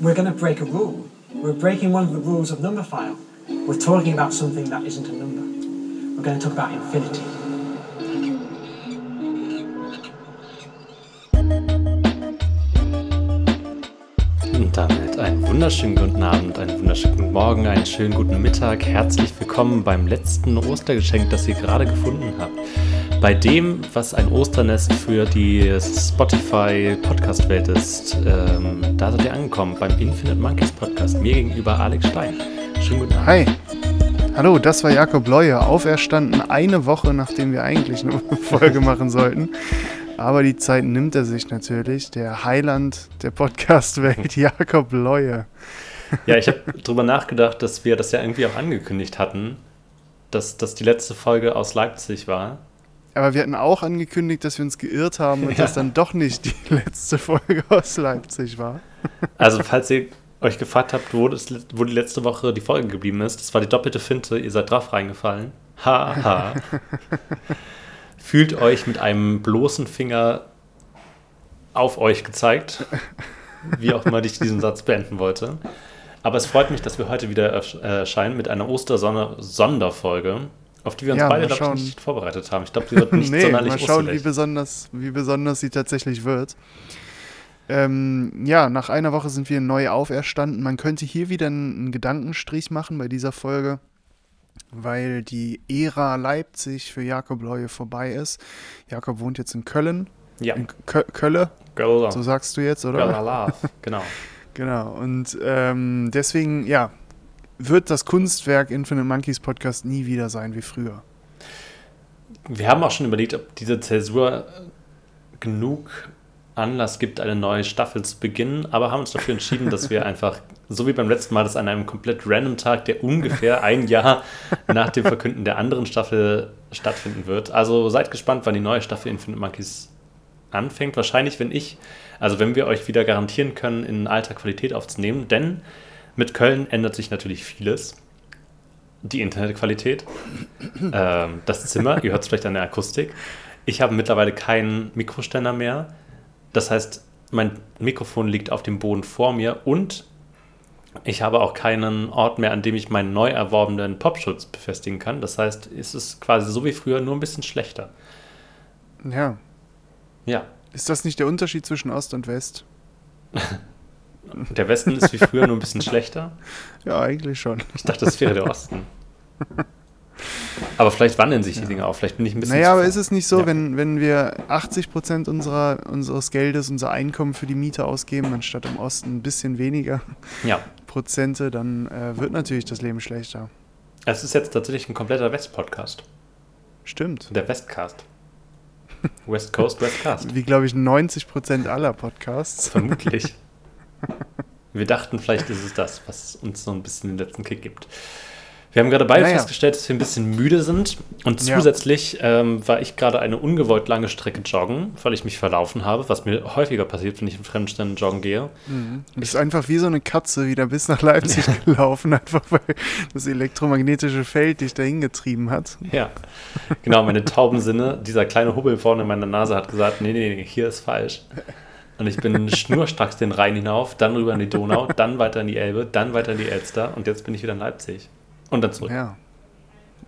we're going to break a rule. We're breaking one of the rules of Numberphile. We're talking about something that isn't a number. We're going to talk about infinity. Und damit einen wunderschönen guten Abend, einen wunderschönen guten Morgen, einen schönen guten Mittag. Herzlich willkommen beim letzten Ostergeschenk, das ihr gerade gefunden habt. Bei dem, was ein Osternest für die Spotify-Podcast-Welt ist, ähm, da seid ihr angekommen beim Infinite Monkeys Podcast. Mir gegenüber Alex Stein. Schönen guten Abend. Hi. Hallo, das war Jakob Leue, auferstanden eine Woche, nachdem wir eigentlich eine Folge machen sollten. Aber die Zeit nimmt er sich natürlich. Der Heiland der Podcast-Welt, Jakob Leue. Ja, ich habe drüber nachgedacht, dass wir das ja irgendwie auch angekündigt hatten, dass das die letzte Folge aus Leipzig war. Aber wir hatten auch angekündigt, dass wir uns geirrt haben und Ja. dass dann doch nicht die letzte Folge aus Leipzig war. Also, falls ihr euch gefragt habt, wo, das, wo die letzte Woche die Folge geblieben ist, das war die doppelte Finte, ihr seid drauf reingefallen. Ha, ha. Fühlt euch mit einem bloßen Finger auf euch gezeigt, wie auch immer ich diesen Satz beenden wollte. Aber es freut mich, dass wir heute wieder ersch- erscheinen mit einer Ostersonderfolge, auf die wir uns Ja, beide mal glaub ich, nicht vorbereitet haben. Ich glaube, sie wird nicht nee, sonderlich mal schauen, wie besonders, wie besonders sie tatsächlich wird. Ähm, ja, nach einer Woche sind wir neu auferstanden. Man könnte hier wieder einen, Gedankenstrich machen bei dieser Folge, weil die Ära Leipzig für Jakob Leue vorbei ist. Jakob wohnt jetzt in Köln. Ja, In Kö Kölle, Girl, so sagst du jetzt, oder? Love, genau. Genau. Und ähm, deswegen, ja, wird das Kunstwerk Infinite Monkeys Podcast nie wieder sein wie früher. Wir haben auch schon überlegt, ob diese Zäsur genug Anlass gibt, eine neue Staffel zu beginnen, aber haben uns dafür entschieden, dass wir einfach, so wie beim letzten Mal, das an einem komplett random Tag, der ungefähr ein Jahr nach dem Verkünden der anderen Staffel stattfinden wird. Also seid gespannt, wann die neue Staffel Infinite Monkeys anfängt. Wahrscheinlich, wenn ich, also wenn wir euch wieder garantieren können, in alter Qualität aufzunehmen, denn mit Köln ändert sich natürlich vieles. Die Internetqualität, ähm, das Zimmer, ihr hört es vielleicht an der Akustik. Ich habe mittlerweile keinen Mikroständer mehr. Das heißt, mein Mikrofon liegt auf dem Boden vor mir und ich habe auch keinen Ort mehr, an dem ich meinen neu erworbenen Popschutz befestigen kann. Das heißt, es ist quasi so wie früher, nur ein bisschen schlechter. Ja. Ja, Ist das nicht der Unterschied zwischen Ost und West? der Westen ist wie früher nur ein bisschen schlechter. Ja, eigentlich schon. Ich dachte, das wäre der Osten. Aber vielleicht wandeln sich die Dinge auch. Vielleicht bin ich ein bisschen. Naja, aber ist es nicht so, Ja. wenn, wenn wir 80% unserer, unseres Geldes, unser Einkommen für die Miete ausgeben, anstatt im Osten ein bisschen weniger Ja, Prozente, dann äh, wird natürlich das Leben schlechter. es ist jetzt tatsächlich ein kompletter West-Podcast. Stimmt. Der Westcast. West Coast, Westcast. Wie, glaube ich, 90% aller Podcasts. Vermutlich. Wir dachten, vielleicht ist es das, was uns so ein bisschen den letzten Kick gibt. Wir haben gerade beide Naja. festgestellt, dass wir ein bisschen müde sind. Und Ja. zusätzlich ähm, war ich gerade eine ungewollt lange Strecke joggen, weil ich mich verlaufen habe, was mir häufiger passiert, wenn ich in fremden Ständen joggen gehe. Du bist einfach wie so eine Katze wieder bis nach Leipzig gelaufen, einfach weil das elektromagnetische Feld dich dahin getrieben hat. Ja, genau, meine tauben Sinne. Dieser kleine Hubbel vorne in meiner Nase hat gesagt, nee, nee, nee, hier ist falsch. Und ich bin schnurstracks den Rhein hinauf, dann rüber in die Donau, dann weiter in die Elbe, dann weiter in die Elster und jetzt bin ich wieder in Leipzig. Und dann zurück. Ja.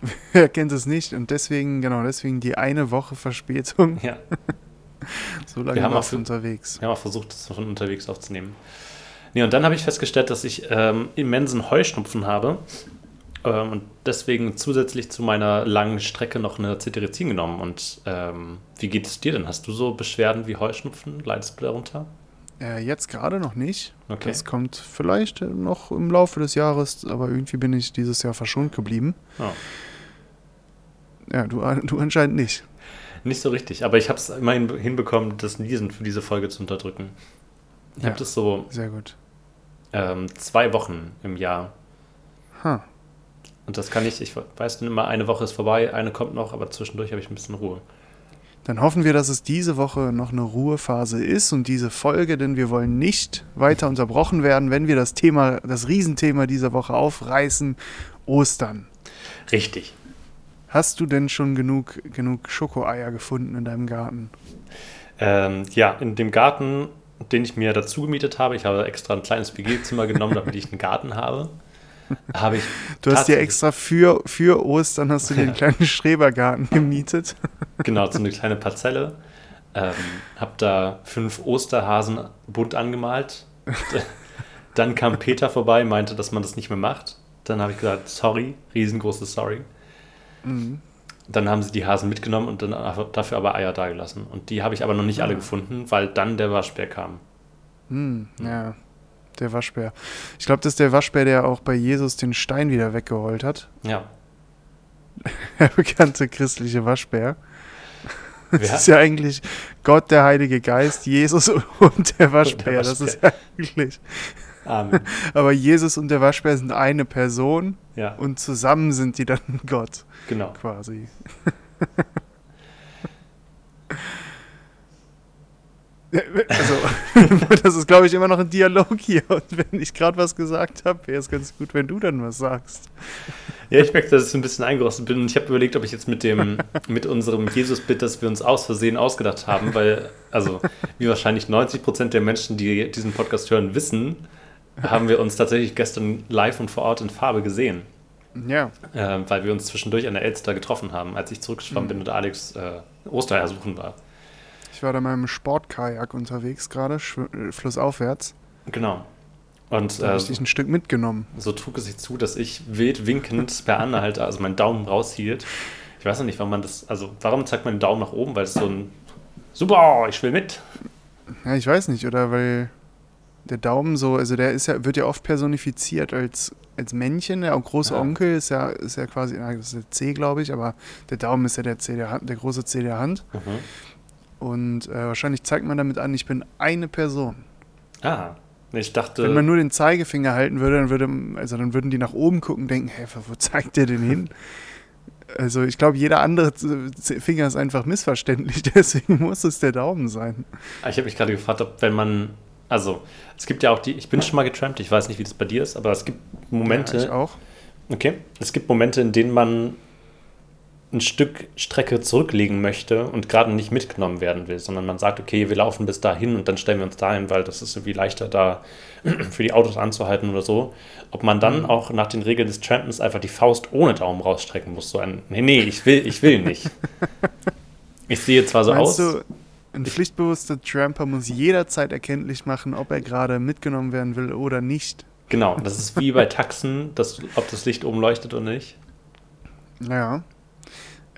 Wer kennt es nicht? Und deswegen, genau, deswegen die eine Woche Verspätung. Ja, So lange Wir haben auch- unterwegs. wir haben auch versucht, das von unterwegs aufzunehmen. Nee, und dann habe ich festgestellt, dass ich ähm, immensen Heuschnupfen habe ähm, und deswegen zusätzlich zu meiner langen Strecke noch eine Cetirizin genommen. Und ähm, wie geht es dir denn? Hast du so Beschwerden wie Heuschnupfen? Leidest du darunter? Äh, jetzt gerade noch nicht. Okay. Das kommt vielleicht noch im Laufe des Jahres, aber irgendwie bin ich dieses Jahr verschont geblieben. Oh. Ja, du, du anscheinend nicht. Nicht so richtig, aber ich habe es immerhin hinbekommen, das Niesen für diese Folge zu unterdrücken. Ich Ja. habe das so Sehr gut. ähm, zwei Wochen im Jahr. Ha. Und das kann ich, ich weiß dann immer, eine Woche ist vorbei, eine kommt noch, aber zwischendurch habe ich ein bisschen Ruhe. Dann hoffen wir, dass es diese Woche noch eine Ruhephase ist und diese Folge, denn wir wollen nicht weiter unterbrochen werden, wenn wir das Thema, das Riesenthema dieser Woche aufreißen, Ostern. Richtig. Hast du denn schon genug, genug Schokoeier gefunden in deinem Garten? Ähm, ja, in dem Garten den ich mir dazu gemietet habe. Ich habe extra ein kleines WG-Zimmer genommen, damit ich einen Garten habe. Habe ich Du hast dir extra für, für Ostern hast du dir einen kleinen Schrebergarten gemietet. Genau, so eine kleine Parzelle. Ähm, hab da fünf Osterhasen bunt angemalt. Dann kam Peter vorbei, meinte, dass man das nicht mehr macht. Dann habe ich gesagt, sorry, riesengroßes Sorry. Dann haben sie die Hasen mitgenommen und dann dafür aber Eier dagelassen. Und die habe ich aber noch nicht alle gefunden, weil dann der Waschbär kam. Hm, ja, der Waschbär. Ich glaube, das ist der Waschbär, der auch bei Jesus den Stein wieder weggeholt hat. Ja. Der bekannte christliche Waschbär. Das Wer- ist ja eigentlich Gott, der Heilige Geist, Jesus und der Waschbär. Das ist ja eigentlich. Amen. Aber Jesus und der Waschbär sind eine Person Ja, und zusammen sind die dann Gott genau. quasi. Also, das ist, glaube ich, immer noch ein Dialog hier. Und wenn ich gerade was gesagt habe, wäre es ganz gut, wenn du dann was sagst. Ja, ich merke, dass ich so ein bisschen eingerostet bin. Und ich habe überlegt, ob ich jetzt mit dem, mit unserem Jesus-Bit, das wir uns aus Versehen ausgedacht haben, weil, also, wie wahrscheinlich 90 Prozent der Menschen, die diesen Podcast hören, wissen, haben wir uns tatsächlich gestern live und vor Ort in Farbe gesehen. Ja, Äh, weil wir uns zwischendurch an der Elster getroffen haben, als ich zurückgeschwommen bin und Alex äh, Ostereier suchen war. Ich war da mal im Sportkajak unterwegs gerade, äh, flussaufwärts. Genau. Und Da habe ich dich ein Stück mitgenommen. so trug es sich zu, dass ich wild winkend per Anhalter, also meinen Daumen raushielt. Ich weiß noch nicht, warum man das, also warum zeigt man den Daumen nach oben, weil es so ein Super, ich will mit. Ja, ich weiß nicht, oder weil der Daumen so, also der ist ja, wird ja oft personifiziert als, als Männchen, der große Ja. Onkel ist ja, ist ja quasi, das ist der C, glaube ich, aber der Daumen ist ja der C der Hand, der große C der Hand. Mhm. Und äh, wahrscheinlich zeigt man damit an, ich bin eine Person. Ah, ich dachte, Wenn man nur den Zeigefinger halten würde, dann würde, also dann würden die nach oben gucken und denken, hä, wo zeigt der denn hin? Also ich glaube, jeder andere Finger ist einfach missverständlich, deswegen muss es der Daumen sein. ich habe mich gerade gefragt, ob wenn man, also es gibt ja auch die, ich bin schon mal getrampt, ich weiß nicht, wie das bei dir ist, aber es gibt Momente, Ja, ich auch. Okay. Es gibt Momente, in denen man ein Stück Strecke zurücklegen möchte und gerade nicht mitgenommen werden will, sondern man sagt, okay, wir laufen bis dahin und dann stellen wir uns dahin, weil das ist irgendwie leichter da für die Autos anzuhalten oder so. Ob man dann auch nach den Regeln des Trampens einfach die Faust ohne Daumen rausstrecken muss. So ein, nee, nee, ich will, ich will nicht. Ich sehe zwar so Meinst aus. du, ein pflichtbewusster Tramper muss jederzeit erkenntlich machen, ob er gerade mitgenommen werden will oder nicht? Genau, das ist wie bei Taxen, das, ob das Licht oben leuchtet oder nicht. Ja.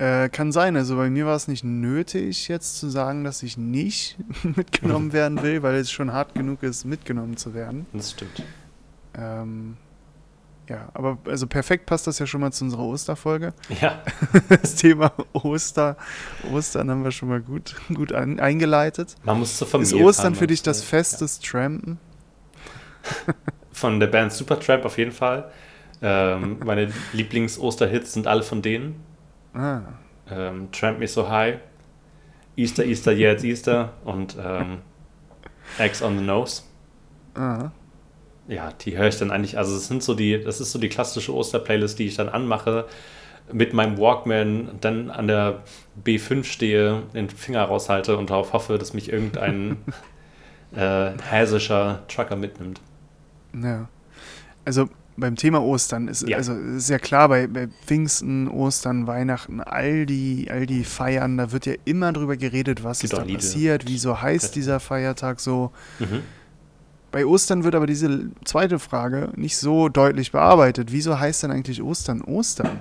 Äh, kann sein. Also bei mir war es nicht nötig, jetzt zu sagen, dass ich nicht mitgenommen werden will, weil es schon hart genug ist, mitgenommen zu werden. Das stimmt. Ähm, ja, aber also perfekt passt das ja schon mal zu unserer Osterfolge. Ja, Das Thema Oster, Ostern haben wir schon mal gut, gut an, eingeleitet. man muss zur Ist Familie Ostern fahren, für dich das ja. Fest des Trampen? Von der Band Supertramp auf jeden Fall. Ähm, meine Lieblings-Osterhits sind alle von denen. Ah, Ähm, Tramp Me So High, Easter, Easter, Yeah, it's Easter und ähm, Eggs on the Nose. ah. Ja, die höre ich dann eigentlich, also es sind so die, das ist so die klassische Osterplaylist, die ich dann anmache, mit meinem Walkman dann an der B5 stehe, den Finger raushalte und darauf hoffe, dass mich irgendein äh, häsischer Trucker mitnimmt. Ja. Also beim Thema Ostern ist, Ja. also ist ja klar, bei, bei Pfingsten, Ostern, Weihnachten, all die, all die Feiern, da wird ja immer drüber geredet, was Gibt ist da Lieder. passiert, wieso heißt dieser Feiertag so. Mhm. Bei Ostern wird aber diese zweite Frage nicht so deutlich bearbeitet. Wieso heißt denn eigentlich Ostern Ostern?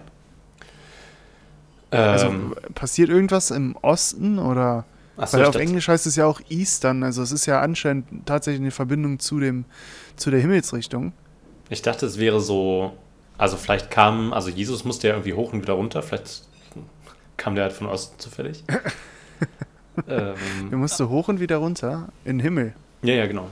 Also Ähm, passiert irgendwas im Osten oder? achso, Weil auf Englisch heißt es ja auch Eastern, also es ist ja anscheinend tatsächlich eine Verbindung zu dem, zu der Himmelsrichtung. Ich dachte, es wäre so, also vielleicht kam, also Jesus musste ja irgendwie hoch und wieder runter, vielleicht kam der halt von Osten zufällig. Er ähm, musste hoch und wieder runter in den Himmel. ja, ja, genau.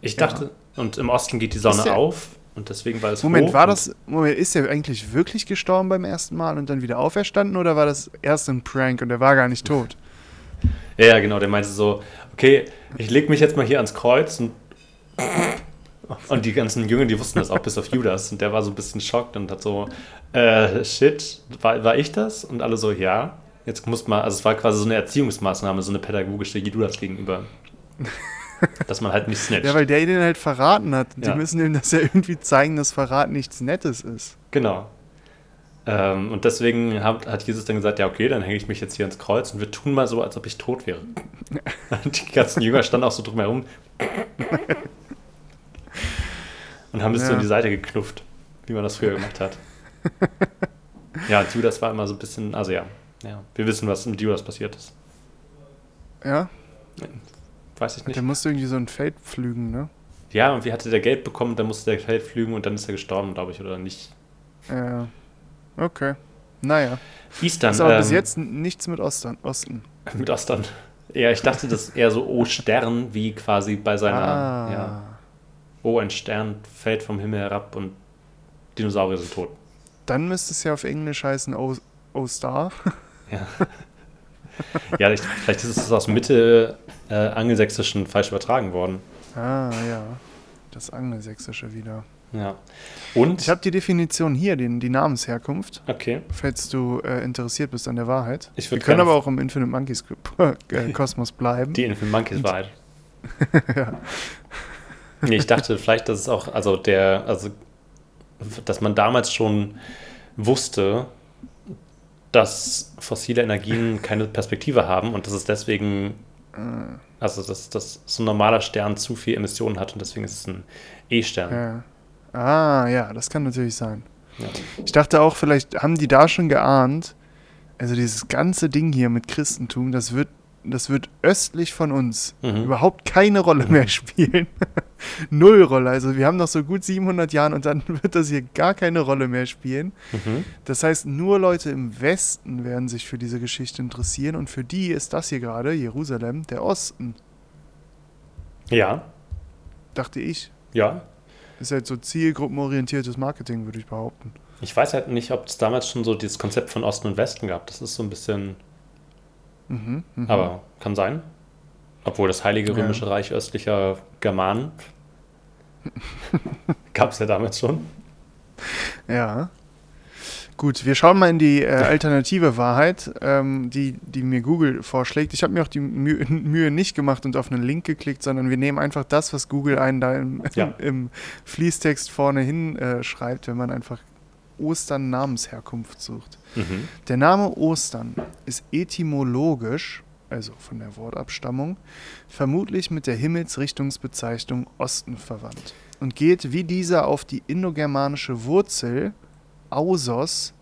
Ich Ja. dachte, und im Osten geht die Sonne der- auf und deswegen war es Moment, hoch war das, Moment, ist er eigentlich wirklich gestorben beim ersten Mal und dann wieder auferstanden oder war das erst ein Prank und er war gar nicht tot? Ja, ja, genau, der meinte so, okay, ich leg mich jetzt mal hier ans Kreuz und und die ganzen Jünger, die wussten das auch, bis auf Judas. Und der war so ein bisschen schockt und hat so, äh, shit, war, war ich das? Und alle so, ja. Jetzt muss man, also es war quasi so eine Erziehungsmaßnahme, so eine pädagogische Judas gegenüber. dass man halt nicht snitcht. Ja, weil der den halt verraten hat. Die Ja. müssen ihm das ja irgendwie zeigen, dass Verrat nichts Nettes ist. Genau. Ähm, und deswegen hat, hat Jesus dann gesagt, ja okay, dann hänge ich mich jetzt hier ins Kreuz und wir tun mal so, als ob ich tot wäre. Und die ganzen Jünger standen auch so drumherum und haben das so Ja. in die Seite geknufft, wie man das früher gemacht hat. Ja, Judas war immer so ein bisschen, also ja, ja, wir wissen, was mit Judas passiert ist. Ja, Weiß ich nicht. der musste irgendwie so ein Feld pflügen, ne? Ja, und wie hatte der Geld bekommen, dann musste der Feld flügen und dann ist er gestorben, glaube ich, oder nicht. Ja. Okay. Naja. Eastern. ist aber bis ähm, jetzt n- nichts mit Ostern. Osten. Mit Ostern. Ja, ich dachte, das ist eher so O Stern, wie quasi bei seiner, ah. ja, Oh, ein Stern fällt vom Himmel herab und Dinosaurier sind tot. Dann müsste es ja auf Englisch heißen O, o Star. Ja, ja ich, vielleicht ist es aus Mitte äh, Angelsächsischen falsch übertragen worden. Ah, ja. Das Angelsächsische wieder. Ja. Und, Ich habe die Definition hier, den, die Namensherkunft, okay, falls du äh, interessiert bist an der Wahrheit. Ich Wir können aber auch im Infinite Monkeys äh, Kosmos bleiben. die Infinite Monkeys Wahrheit. Nee, ich dachte vielleicht, dass es auch, also der, also, dass man damals schon wusste, dass fossile Energien keine Perspektive haben und dass es deswegen, also dass, dass so ein normaler Stern zu viel Emissionen hat und deswegen ist es ein E-Stern. Ja. Ah, ja, das kann natürlich sein. Ja. Ich dachte auch, vielleicht haben die da schon geahnt, also dieses ganze Ding hier mit Christentum, das wird, das wird östlich von uns Mhm. überhaupt keine Rolle mehr spielen. Null Rolle. Also wir haben noch so gut 700 Jahre und dann wird das hier gar keine Rolle mehr spielen. Mhm. Das heißt, nur Leute im Westen werden sich für diese Geschichte interessieren und für die ist das hier gerade, Jerusalem, der Osten, Ja, dachte ich. ja. Ist halt so zielgruppenorientiertes Marketing, würde ich behaupten. Ich weiß halt nicht, ob es damals schon so dieses Konzept von Osten und Westen gab. Das ist so ein bisschen, Mhm, mhm. aber kann sein. Obwohl das Heilige Ja. Römische Reich östlicher Germanen gab es ja damals schon. Ja. Gut, wir schauen mal in die äh, alternative Wahrheit, ähm, die, die mir Google vorschlägt. Ich habe mir auch die Mühe, Mühe nicht gemacht und auf einen Link geklickt, sondern wir nehmen einfach das, was Google einen da im, Ja. im Fließtext vorne hin äh, schreibt, wenn man einfach Ostern Namensherkunft sucht. Mhm. Der Name Ostern ist etymologisch, also von der Wortabstammung, vermutlich mit der Himmelsrichtungsbezeichnung Osten verwandt und geht wie dieser auf die indogermanische Wurzel Ausos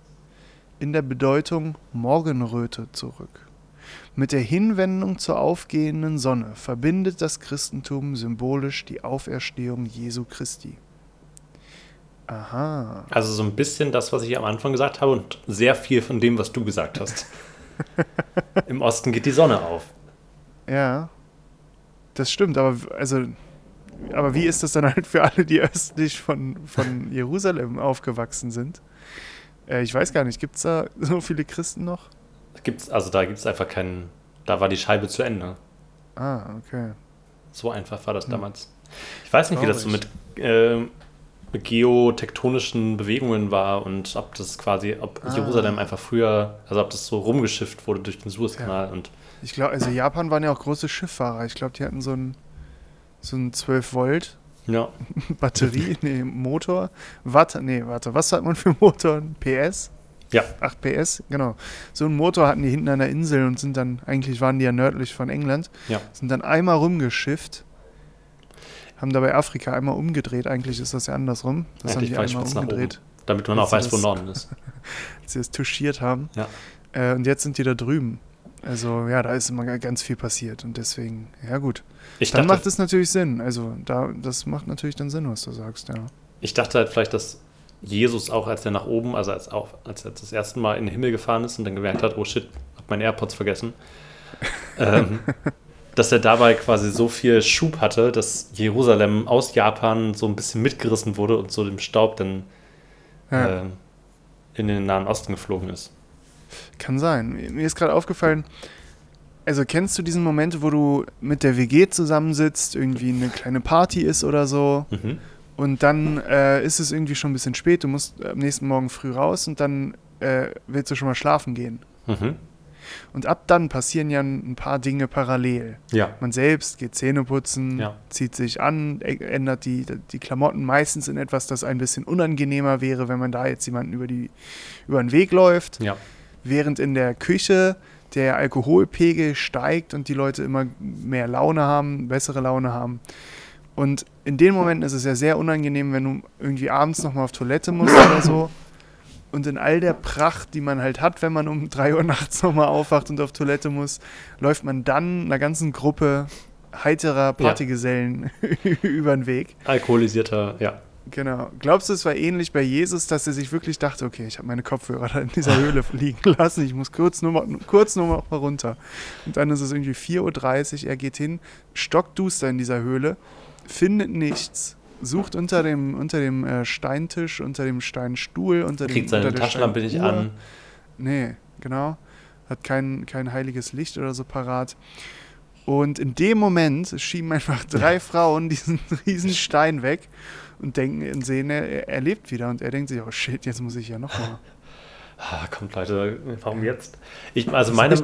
in der Bedeutung Morgenröte zurück. Mit der Hinwendung zur aufgehenden Sonne verbindet das Christentum symbolisch die Auferstehung Jesu Christi. Aha. Also so ein bisschen das, was ich am Anfang gesagt habe und sehr viel von dem, was du gesagt hast. Im Osten geht die Sonne auf. Ja, das stimmt, aber also, aber wie ist das dann halt für alle, die östlich von, von Jerusalem aufgewachsen sind? Äh, ich weiß gar nicht, gibt es da so viele Christen noch? Gibt's, also da gibt es einfach keinen, da war die Scheibe zu Ende. Ah, okay. So einfach war das Hm. damals. Ich weiß nicht, wie das so mit Traurig. äh, geotektonischen Bewegungen war und ob das quasi, ob Ah. Jerusalem einfach früher, also ob das so rumgeschifft wurde durch den Suezkanal und Ich glaube, also Japan waren ja auch große Schifffahrer. Ich glaube, die hatten so ein so ein 12 Volt ja, Batterie, nee, Motor. Watt, nee, warte, was hat man für Motoren? PS? Ja. 8 PS, genau. So einen Motor hatten die hinten an der Insel und sind dann, eigentlich waren die ja nördlich von England, Ja. sind dann einmal rumgeschifft, haben dabei Afrika einmal umgedreht. Eigentlich ist das ja andersrum. Das haben Eigentlich die einmal umgedreht, damit man auch weiß, wo Norden ist. als sie es touchiert haben. Ja. Äh, und jetzt sind die da drüben. Also ja, da ist immer ganz viel passiert und deswegen, ja gut. Ich Dann dachte, macht es natürlich Sinn. Also da, das macht natürlich dann Sinn, was du sagst, ja. ich dachte halt vielleicht, dass Jesus auch, als er nach oben, also als, auch, als er das erste Mal in den Himmel gefahren ist und dann gemerkt hat, oh shit, hab meine AirPods vergessen, ähm, dass er dabei quasi so viel Schub hatte, dass Jerusalem aus Japan so ein bisschen mitgerissen wurde und so dem Staub dann ja. ähm, in den Nahen Osten geflogen ist. Kann sein. Mir ist gerade aufgefallen, also kennst du diesen Moment, wo du mit der WG zusammensitzt, irgendwie eine kleine Party ist oder so Mhm. und dann äh, ist es irgendwie schon ein bisschen spät, du musst am nächsten Morgen früh raus und dann äh, willst du schon mal schlafen gehen. Mhm. Und ab dann passieren ja ein paar Dinge parallel. Ja. Man selbst geht Zähne putzen, Ja. zieht sich an, ä- ändert die, die Klamotten meistens in etwas, das ein bisschen unangenehmer wäre, wenn man da jetzt jemanden über, die, über den Weg läuft. Ja. Während in der Küche der Alkoholpegel steigt und die Leute immer mehr Laune haben, bessere Laune haben. Und in den Momenten ist es ja sehr unangenehm, wenn du irgendwie abends nochmal auf Toilette musst oder so. Und in all der Pracht, die man halt hat, wenn man um 3 Uhr nachts nochmal aufwacht und auf Toilette muss, läuft man dann einer ganzen Gruppe heiterer Partygesellen über den Weg. Alkoholisierter, ja. Genau. Glaubst du, es war ähnlich bei Jesus, dass er sich wirklich dachte, okay, ich habe meine Kopfhörer da in dieser Höhle liegen lassen, ich muss kurz nur, mal, kurz nur mal runter. Und dann ist es irgendwie 4.30 Uhr, er geht hin, stockduster in dieser Höhle, findet nichts, sucht unter dem, unter dem äh, Steintisch, unter dem Steinstuhl, unter dem Kriegt seine Taschenlampe nicht an. Nee, genau. Hat kein, kein heiliges Licht oder so parat. Und in dem Moment schieben einfach drei Frauen diesen riesen Stein weg und denken sehen, er, er lebt wieder. Und er denkt sich, oh shit, jetzt muss ich ja nochmal. Ah, kommt Leute, warum jetzt? Ich, also meine,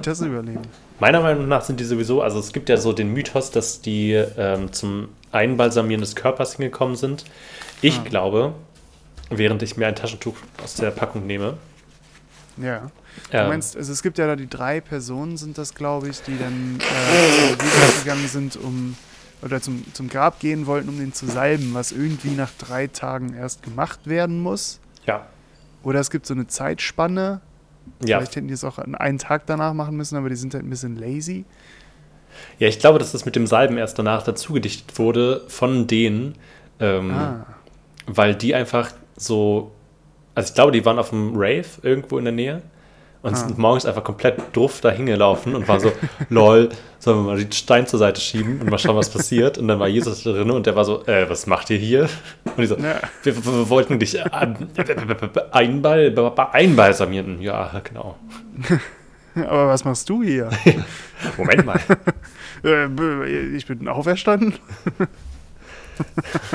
meiner Meinung nach sind die sowieso, also es gibt ja so den Mythos, dass die ähm, zum Einbalsamieren des Körpers hingekommen sind. Ich Ah. glaube, während ich mir ein Taschentuch aus der Packung nehme, Ja. Du ähm, meinst, also es gibt ja da die drei Personen, sind das, glaube ich, die dann äh, gegangen sind, um oder zum, zum Grab gehen wollten, um den zu salben, was irgendwie nach drei Tagen erst gemacht werden muss. ja, Oder es gibt so eine Zeitspanne. ja, Vielleicht hätten die es auch an einen Tag danach machen müssen, aber die sind halt ein bisschen lazy. ja, ich glaube, dass das mit dem Salben erst danach dazu gedichtet wurde von denen, ähm, Ah. weil die einfach so, also ich glaube, die waren auf dem Rave irgendwo in der Nähe und Ah. sind morgens einfach komplett druff da hingelaufen und waren so, lol, sollen wir mal den Stein zur Seite schieben und mal schauen, was passiert. Und dann war Jesus drin und der war so, äh, was macht ihr hier? Und die so, Ja. wir, wir, wir wollten dich äh, einball, einbalsamieren. Ja, genau. Aber was machst du hier? Moment mal. äh, ich bin auferstanden.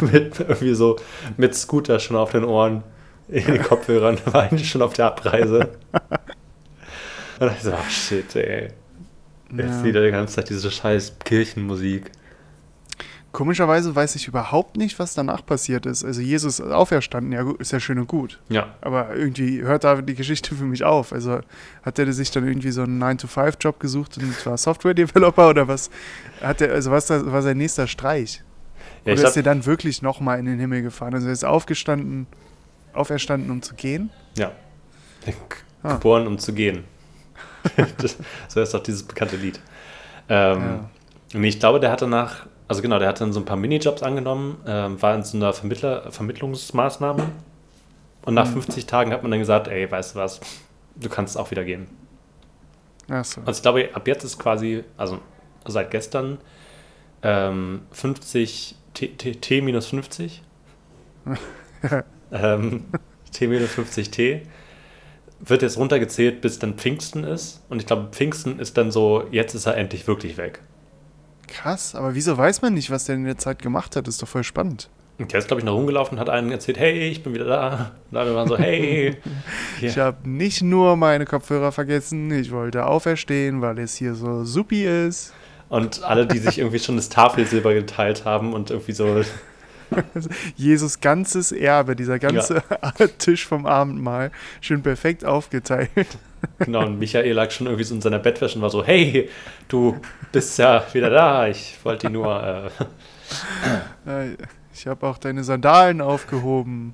mit irgendwie so mit Scooter schon auf den Ohren, in den Kopfhörern, war eigentlich schon auf der Abreise. Und ich so, ach shit, ey. Jetzt Ja. wieder die ganze Zeit diese scheiß Kirchenmusik. Komischerweise weiß ich überhaupt nicht, was danach passiert ist. Also Jesus ist auferstanden, ja ist ja schön und gut. Ja, Aber irgendwie hört da die Geschichte für mich auf. Also hat er sich dann irgendwie so einen 9-to-5-Job gesucht und war Software-Developer oder was? Hat er, also was war sein nächster Streich? ja oder ist er dann wirklich nochmal in den Himmel gefahren? Also er ist aufgestanden, auferstanden, um zu gehen? ja. Ah. Geboren, um zu gehen. das, so ist doch dieses bekannte Lied. Ähm, Ja. Ich glaube, der hat danach, also genau, der hat dann so ein paar Minijobs angenommen, ähm, war in so einer Vermittler, Vermittlungsmaßnahme. Und nach Mhm. 50 Tagen hat man dann gesagt, ey, weißt du was, du kannst auch wieder gehen. Achso. Also ich glaube, ab jetzt ist quasi, also seit gestern, ähm, 50 T, T, T minus 50. ähm, T minus 50 T wird jetzt runtergezählt, bis dann Pfingsten ist. Und ich glaube, Pfingsten ist dann so, jetzt ist er endlich wirklich weg. Krass, aber wieso weiß man nicht, was der in der Zeit gemacht hat? ist doch voll spannend. Und der ist, glaube ich, noch rumgelaufen und hat einen erzählt, hey, ich bin wieder da. Und alle waren so, hey. Ja. Ich habe nicht nur meine Kopfhörer vergessen, ich wollte auferstehen, weil es hier so supi ist. Und alle, die sich irgendwie schon das Tafelsilber geteilt haben und irgendwie so, Jesus ganzes Erbe, dieser ganze Tisch vom Abendmahl, schön perfekt aufgeteilt. genau, und Michael lag schon irgendwie so in seiner Bettwäsche und war so, hey, du bist ja wieder da. Ich wollte die nur, äh, Äh, Ich habe auch deine Sandalen aufgehoben.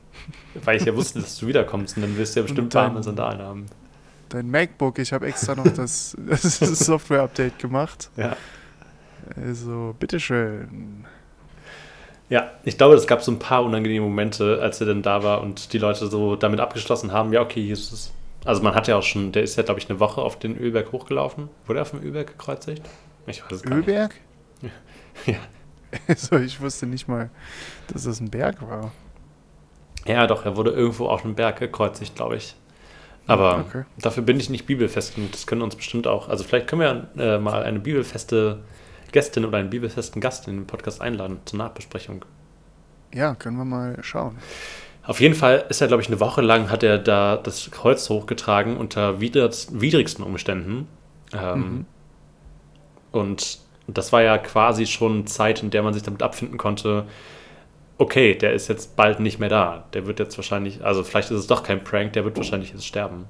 weil ich ja wusste, dass du wiederkommst und dann wirst du ja bestimmt dann- warme Sandalen haben. Dein MacBook, ich habe extra noch das, das Software-Update gemacht. Ja. Also, bitteschön. Ja, ich glaube, es gab so ein paar unangenehme Momente, als er dann da war und die Leute so damit abgeschlossen haben, ja, okay, Jesus. Also man hat ja auch schon, der ist ja, glaube ich, eine Woche auf den Ölberg hochgelaufen. Wurde er auf dem Ölberg gekreuzigt? Ich weiß es gar nicht. Ölberg? Ja. Also, ich wusste nicht mal, dass das ein Berg war. Ja, doch, er wurde irgendwo auf einem Berg gekreuzigt, glaube ich. Aber Okay. dafür bin ich nicht bibelfest und das können uns bestimmt auch. Also vielleicht können wir äh, mal eine bibelfeste Gästin oder einen bibelfesten Gast in den Podcast einladen zur Nachbesprechung. Ja, können wir mal schauen. Auf jeden Fall ist er, glaube ich, eine Woche lang hat er da das Kreuz hochgetragen unter widrigst- widrigsten Umständen. Ähm, Mhm. Und das war ja quasi schon Zeit, in der man sich damit abfinden konnte, okay, der ist jetzt bald nicht mehr da. Der wird jetzt wahrscheinlich, also vielleicht ist es doch kein Prank, der wird wahrscheinlich jetzt sterben.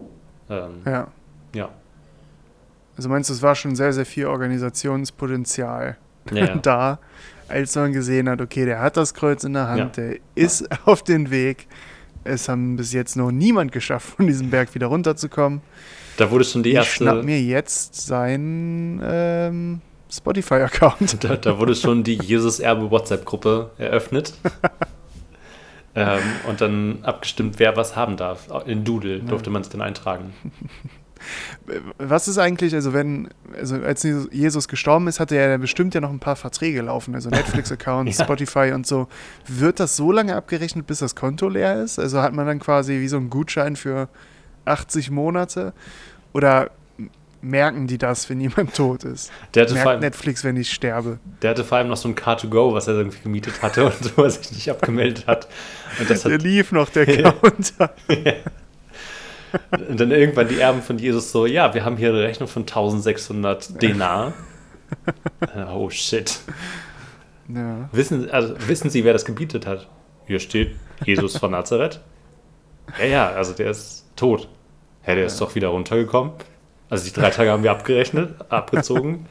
Ähm, Ja. ja. Also meinst du, es war schon sehr, sehr viel Organisationspotenzial Ja, ja. da, als man gesehen hat, okay, der hat das Kreuz in der Hand, Ja. der ist auf den Weg. Es haben bis jetzt noch niemand geschafft, von diesem Berg wieder runterzukommen. Da wurde schon die Ich schnapp erste, mir jetzt seinen ähm, Spotify-Account. da, da wurde schon die Jesus-Erbe WhatsApp-Gruppe eröffnet. ähm, und dann abgestimmt, wer was haben darf. In Doodle durfte man sich dann eintragen. Was ist eigentlich, also wenn, also als Jesus gestorben ist, hatte er ja bestimmt ja noch ein paar Verträge laufen, also Netflix-Account, Ja. Spotify und so. Wird das so lange abgerechnet, bis das Konto leer ist? Also hat man dann quasi wie so einen Gutschein für 80 Monate? Oder merken die das, wenn jemand tot ist? Der hatte, Merkt allem, Netflix, wenn ich sterbe? der hatte vor allem noch so ein Car2Go, was er irgendwie gemietet hatte und so, was sich nicht abgemeldet hat. Und das Der hat lief noch, der. Counter. Und dann irgendwann die Erben von Jesus so, ja, wir haben hier eine Rechnung von 1600 Denar. Oh shit. Ja. Wissen, also, wissen Sie, wer das gebietet hat? Hier steht Jesus von Nazareth. Ja, ja, also der ist tot. Ja, der ist doch wieder runtergekommen. Also die drei Tage haben wir abgerechnet, abgezogen.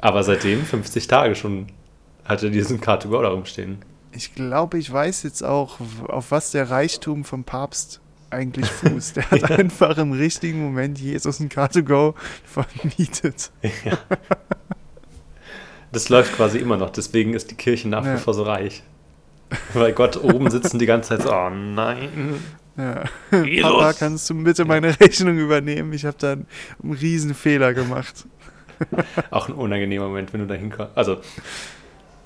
Aber seitdem 50 Tage schon hat er diesen Car2Go da rumstehen. Ich glaube, ich weiß jetzt auch, auf was der Reichtum vom Papst eigentlich fußt. Der hat einfach im richtigen Moment Jesus ein Car2Go vermietet. Das läuft quasi immer noch, deswegen ist die Kirche nach wie Ja. vor so reich. Weil Gott oben sitzen die ganze Zeit so, oh nein. Ja. Jesus. Papa, kannst du bitte meine Rechnung übernehmen? Ich habe da einen, einen riesen Fehler gemacht. Auch ein unangenehmer Moment, wenn du da hinkommst. Also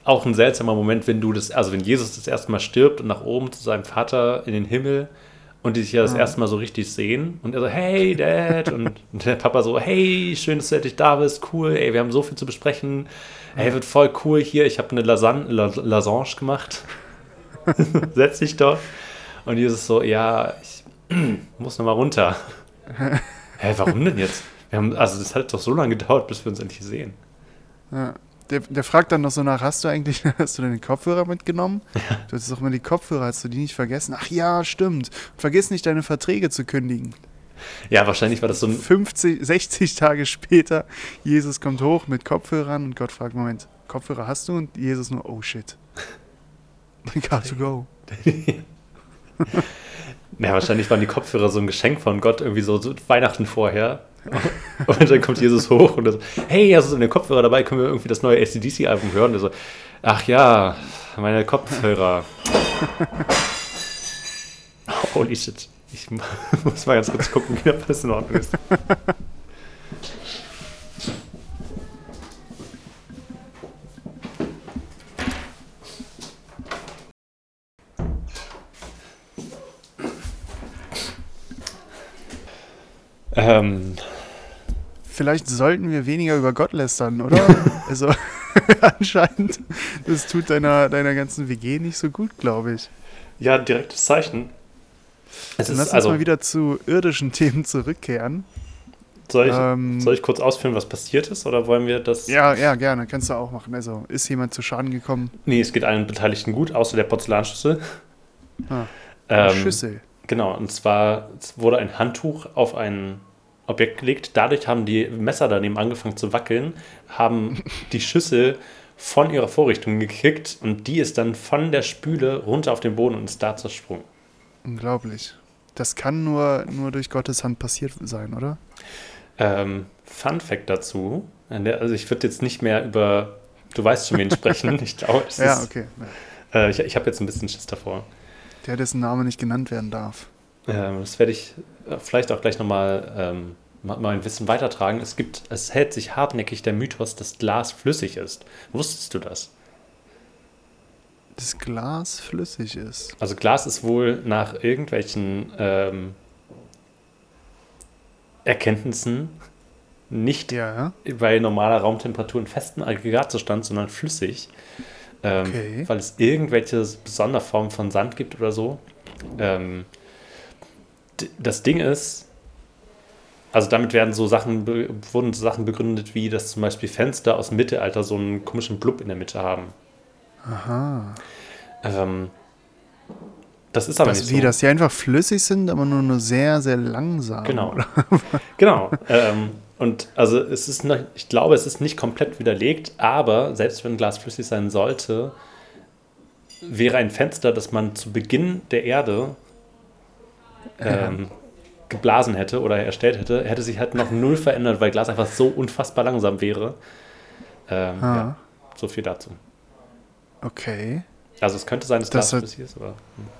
auch ein seltsamer Moment, wenn du das, also wenn Jesus das erste Mal stirbt und nach oben zu seinem Vater in den Himmel und die sich ja das Ja. erste Mal so richtig sehen und er so, hey Dad und der Papa so, hey, schön, dass du endlich da bist, cool, ey, wir haben so viel zu besprechen, ey, wird voll cool hier, ich habe eine Lasagne, La Lasange gemacht, setz dich doch. Und Jesus so, ja, ich muss noch mal runter. Hä, warum denn jetzt? Wir haben, also das hat doch so lange gedauert, bis wir uns endlich sehen. Ja. Der, der fragt dann noch so nach, hast du eigentlich, hast du deine Kopfhörer mitgenommen? Du hattest doch mal die Kopfhörer, hast du die nicht vergessen? Ach ja, stimmt. Vergiss nicht, deine Verträge zu kündigen. Ja, wahrscheinlich war das so ein 50, 60 Tage später, Jesus kommt hoch mit Kopfhörern und Gott fragt, Moment, Kopfhörer hast du? Und Jesus nur, oh shit. Got to go. Ja, wahrscheinlich waren die Kopfhörer so ein Geschenk von Gott, irgendwie so, so Weihnachten vorher. Und dann kommt Jesus hoch und so, hey, hast du deine Kopfhörer dabei? Können wir irgendwie das neue ACDC-Album hören? Und so, ach ja, meine Kopfhörer. Holy shit. Ich muss mal ganz kurz gucken, ob das in Ordnung ist. Ähm, Vielleicht sollten wir weniger über Gott lästern, oder? also anscheinend, das tut deiner, deiner ganzen WG nicht so gut, glaube ich. ja, direktes Zeichen. Es Dann ist, lass uns also, mal wieder zu irdischen Themen zurückkehren. soll, ich, ähm, soll ich kurz ausführen, was passiert ist? Oder wollen wir das? Ja, ja, gerne, kannst du auch machen. Also, ist jemand zu Schaden gekommen? Nee, es geht allen Beteiligten gut, außer der Porzellanschüssel. Ah, Ähm, Schüssel. Genau, und zwar wurde ein Handtuch auf ein Objekt gelegt. Dadurch haben die Messer daneben angefangen zu wackeln, haben die Schüssel von ihrer Vorrichtung gekickt und die ist dann von der Spüle runter auf den Boden und ist da zersprungen. Unglaublich. Das kann nur, nur durch Gottes Hand passiert sein, oder? Ähm, Fun Fact dazu: Also, ich würde jetzt nicht mehr über. Du weißt schon, wen sprechen. Ich glaube, es Ja, okay. äh, ich, ich habe jetzt ein bisschen Schiss davor. Der, dessen Name nicht genannt werden darf. Ähm, das werde ich äh, vielleicht auch gleich nochmal ähm, mal mal ein bisschen weitertragen. Es gibt, es hält sich hartnäckig der Mythos, dass Glas flüssig ist. Wusstest du das? Das Glas flüssig ist. Also Glas ist wohl nach irgendwelchen ähm, Erkenntnissen nicht Ja, bei normaler Raumtemperatur in festem Aggregatzustand, sondern flüssig. Ähm, Okay. Weil es irgendwelche Sonderformen von Sand gibt oder so. Ähm, das Ding ist, also damit werden so Sachen, wurden so Sachen begründet, wie dass zum Beispiel Fenster aus dem Mittelalter so einen komischen Blub in der Mitte haben. Aha. Ähm, das ist aber Das, nicht wie, so. dass die einfach flüssig sind, aber nur, nur sehr, sehr langsam. Genau. genau. Ähm, und also es ist noch, ich glaube, es ist nicht komplett widerlegt, aber selbst wenn Glas flüssig sein sollte, wäre ein Fenster, das man zu Beginn der Erde ähm, geblasen hätte oder erstellt hätte, hätte sich halt noch null verändert, weil Glas einfach so unfassbar langsam wäre. Ähm, Ah. ja, so viel dazu. Okay. Also es könnte sein, dass Das Glas flüssig ist, aber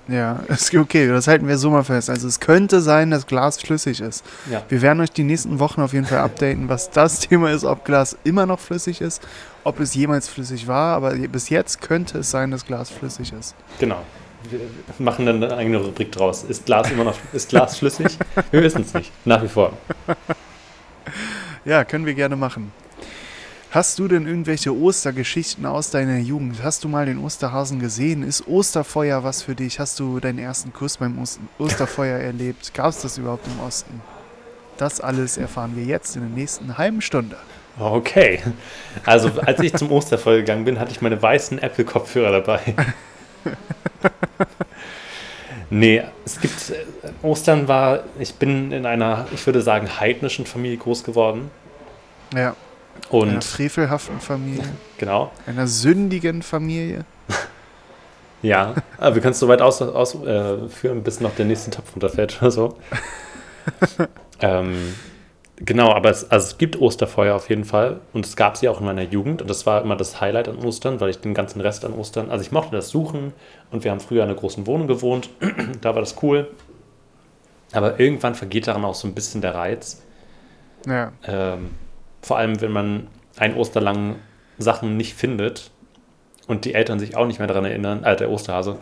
Ja, ist okay, das halten wir so mal fest. Also es könnte sein, dass Glas flüssig ist. ja. Wir werden euch die nächsten Wochen auf jeden Fall updaten, was das Thema ist, ob Glas immer noch flüssig ist, ob es jemals flüssig war, aber bis jetzt könnte es sein, dass Glas flüssig ist. Genau. Wir machen dann eine eigene Rubrik draus. Ist Glas immer noch ist Glas flüssig? Wir wissen es nicht. Nach wie vor. Ja, können wir gerne machen. Hast du denn irgendwelche Ostergeschichten aus deiner Jugend? Hast du mal den Osterhasen gesehen? Ist Osterfeuer was für dich? Hast du deinen ersten Kuss beim Oster Osterfeuer erlebt? Gab es das überhaupt im Osten? Das alles erfahren wir jetzt in der nächsten halben Stunde. Okay. Also, als ich zum Osterfeuer gegangen bin, hatte ich meine weißen Apple-Kopfhörer dabei. nee, es gibt. äh, Ostern war. Ich bin in einer, ich würde sagen, heidnischen Familie groß geworden. Ja, einer Und frevelhaften Familie, genau. einer sündigen Familie. Ja, aber wir können es so weit ausführen, aus, äh, bis noch der nächste Topf runterfällt oder so. ähm, genau, aber es, also es gibt Osterfeuer auf jeden Fall und es gab sie auch in meiner Jugend und das war immer das Highlight an Ostern, weil ich den ganzen Rest an Ostern, also ich mochte das Suchen und wir haben früher in einer großen Wohnung gewohnt, da war das cool. Aber irgendwann vergeht daran auch so ein bisschen der Reiz. Ja, Ähm, vor allem, wenn man ein Oster lang Sachen nicht findet und die Eltern sich auch nicht mehr daran erinnern, äh, der Osterhase,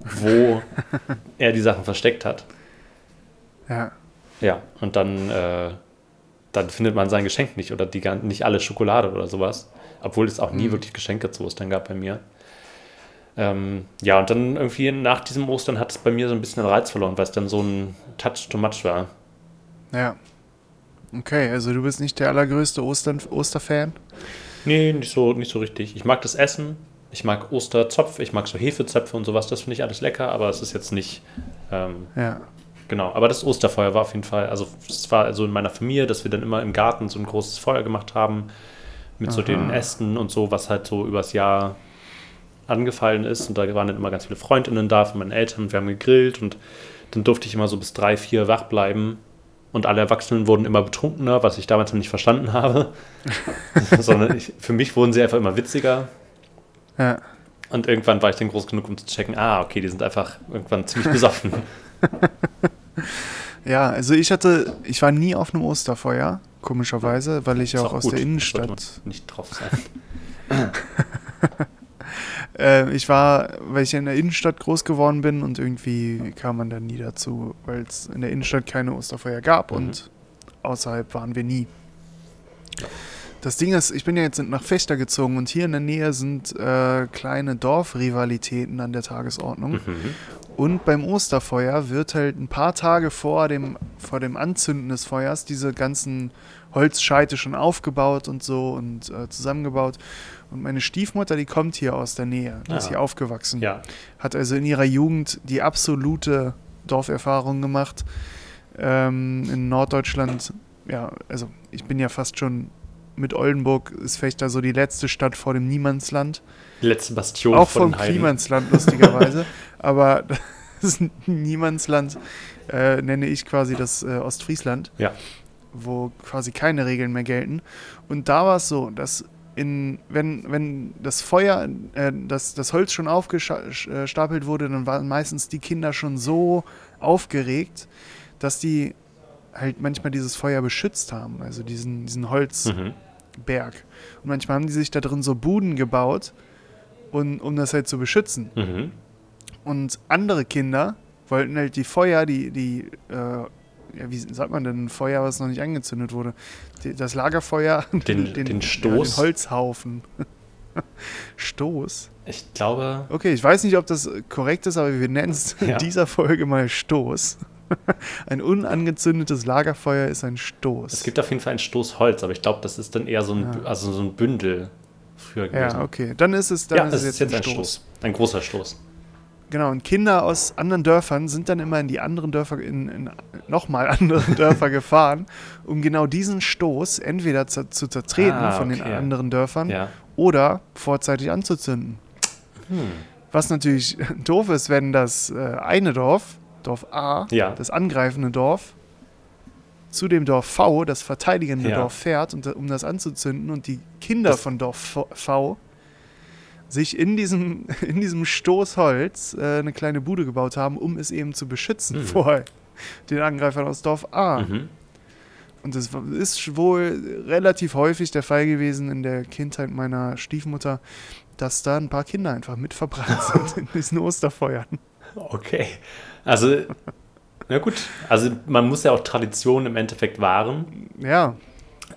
wo er die Sachen versteckt hat. ja. Ja, und dann, äh, dann findet man sein Geschenk nicht oder die, nicht alle Schokolade oder sowas. Obwohl es auch nie Mhm. wirklich Geschenke zu Ostern gab bei mir. Ähm, ja, und dann irgendwie nach diesem Ostern hat es bei mir so ein bisschen den Reiz verloren, weil es dann so ein Touch too much war. Ja. Okay, also du bist nicht der allergrößte Ostern Osterfan? Nee, nicht so, nicht so richtig. Ich mag das Essen, ich mag Osterzopf, ich mag so Hefezöpfe und sowas, das finde ich alles lecker, aber es ist jetzt nicht, ähm, Ja. Genau. Aber das Osterfeuer war auf jeden Fall, also es war so in meiner Familie, dass wir dann immer im Garten so ein großes Feuer gemacht haben, mit so Aha. den Ästen und so, was halt so übers Jahr angefallen ist. Und da waren dann immer ganz viele Freundinnen da von meinen Eltern und wir haben gegrillt und dann durfte ich immer so bis drei, vier wach bleiben. Und alle Erwachsenen wurden immer betrunkener, was ich damals noch nicht verstanden habe. Sondern ich, für mich wurden sie einfach immer witziger. Ja. Und irgendwann war ich dann groß genug, um zu checken, ah, okay, die sind einfach irgendwann ziemlich besoffen. Ja, also ich hatte, ich war nie auf einem Osterfeuer, komischerweise, weil ich ja Ist auch aus gut, der Innenstadt. Nicht drauf sein. Äh, ich war, weil ich in der Innenstadt groß geworden bin und irgendwie kam man dann nie dazu, weil es in der Innenstadt keine Osterfeuer gab Mhm. und außerhalb waren wir nie. Das Ding ist, ich bin ja jetzt nach Fechter gezogen und hier in der Nähe sind äh, kleine Dorfrivalitäten an der Tagesordnung. Mhm. Und beim Osterfeuer wird halt ein paar Tage vor dem, vor dem Anzünden des Feuers diese ganzen Holzscheite schon aufgebaut und so und äh, zusammengebaut. Und meine Stiefmutter, die kommt hier aus der Nähe, die ist Ah. hier aufgewachsen. Ja, Hat also in ihrer Jugend die absolute Dorferfahrung gemacht. Ähm, in Norddeutschland, ja, also ich bin ja fast schon mit Oldenburg, ist Fechter so die letzte Stadt vor dem Niemandsland. die letzte Bastion Auch den Heiden. Klimansland, lustigerweise. Aber das Niemandsland äh, nenne ich quasi das äh, Ostfriesland, Ja. wo quasi keine Regeln mehr gelten. Und da war es so, dass in, wenn, wenn das Feuer, äh, das, das Holz schon aufgestapelt wurde, dann waren meistens die Kinder schon so aufgeregt, dass die halt manchmal dieses Feuer beschützt haben, also diesen, diesen Holz, Mhm. Und manchmal haben die sich da drin so Buden gebaut, und, um das halt zu beschützen. Mhm. Und andere Kinder wollten halt die Feuer, die, die, äh, ja, wie sagt man denn, ein Feuer, was noch nicht angezündet wurde? Die, das Lagerfeuer, Den- den Stoß? Ja, den Holzhaufen. Stoß? Ich glaube, Okay, ich weiß nicht, ob das korrekt ist, aber wir nennen es Ja. in dieser Folge mal Stoß. Ein unangezündetes Lagerfeuer ist ein Stoß. Es gibt auf jeden Fall ein Stoß Holz, aber ich glaube, das ist dann eher so ein, Ja. Also so ein Bündel früher gewesen. ja, okay. Dann ist es, dann ja, ist es ist jetzt ein Stoß. Stoß. Ein großer Stoß. Genau, und Kinder aus anderen Dörfern sind dann immer in die anderen Dörfer, in, in nochmal anderen Dörfer gefahren, um genau diesen Stoß entweder zu, zu zertreten Ah, von den anderen Dörfern Ja. oder vorzeitig anzuzünden. Hm. Was natürlich doof ist, wenn das äh, eine Dorf, Dorf A, Ja. das angreifende Dorf, zu dem Dorf V, das verteidigende Ja. Dorf, fährt, und, um das anzuzünden und die Kinder Das- von Dorf V- V sich in diesem, in diesem Stoß Holz äh, eine kleine Bude gebaut haben, um es eben zu beschützen Mhm. vor den Angreifern aus Dorf A. Mhm. Und das ist wohl relativ häufig der Fall gewesen in der Kindheit meiner Stiefmutter, dass da ein paar Kinder einfach mit verbrannt sind in diesen Osterfeuern. Okay. Also, na gut. Also, man muss ja auch Traditionen im Endeffekt wahren, Ja,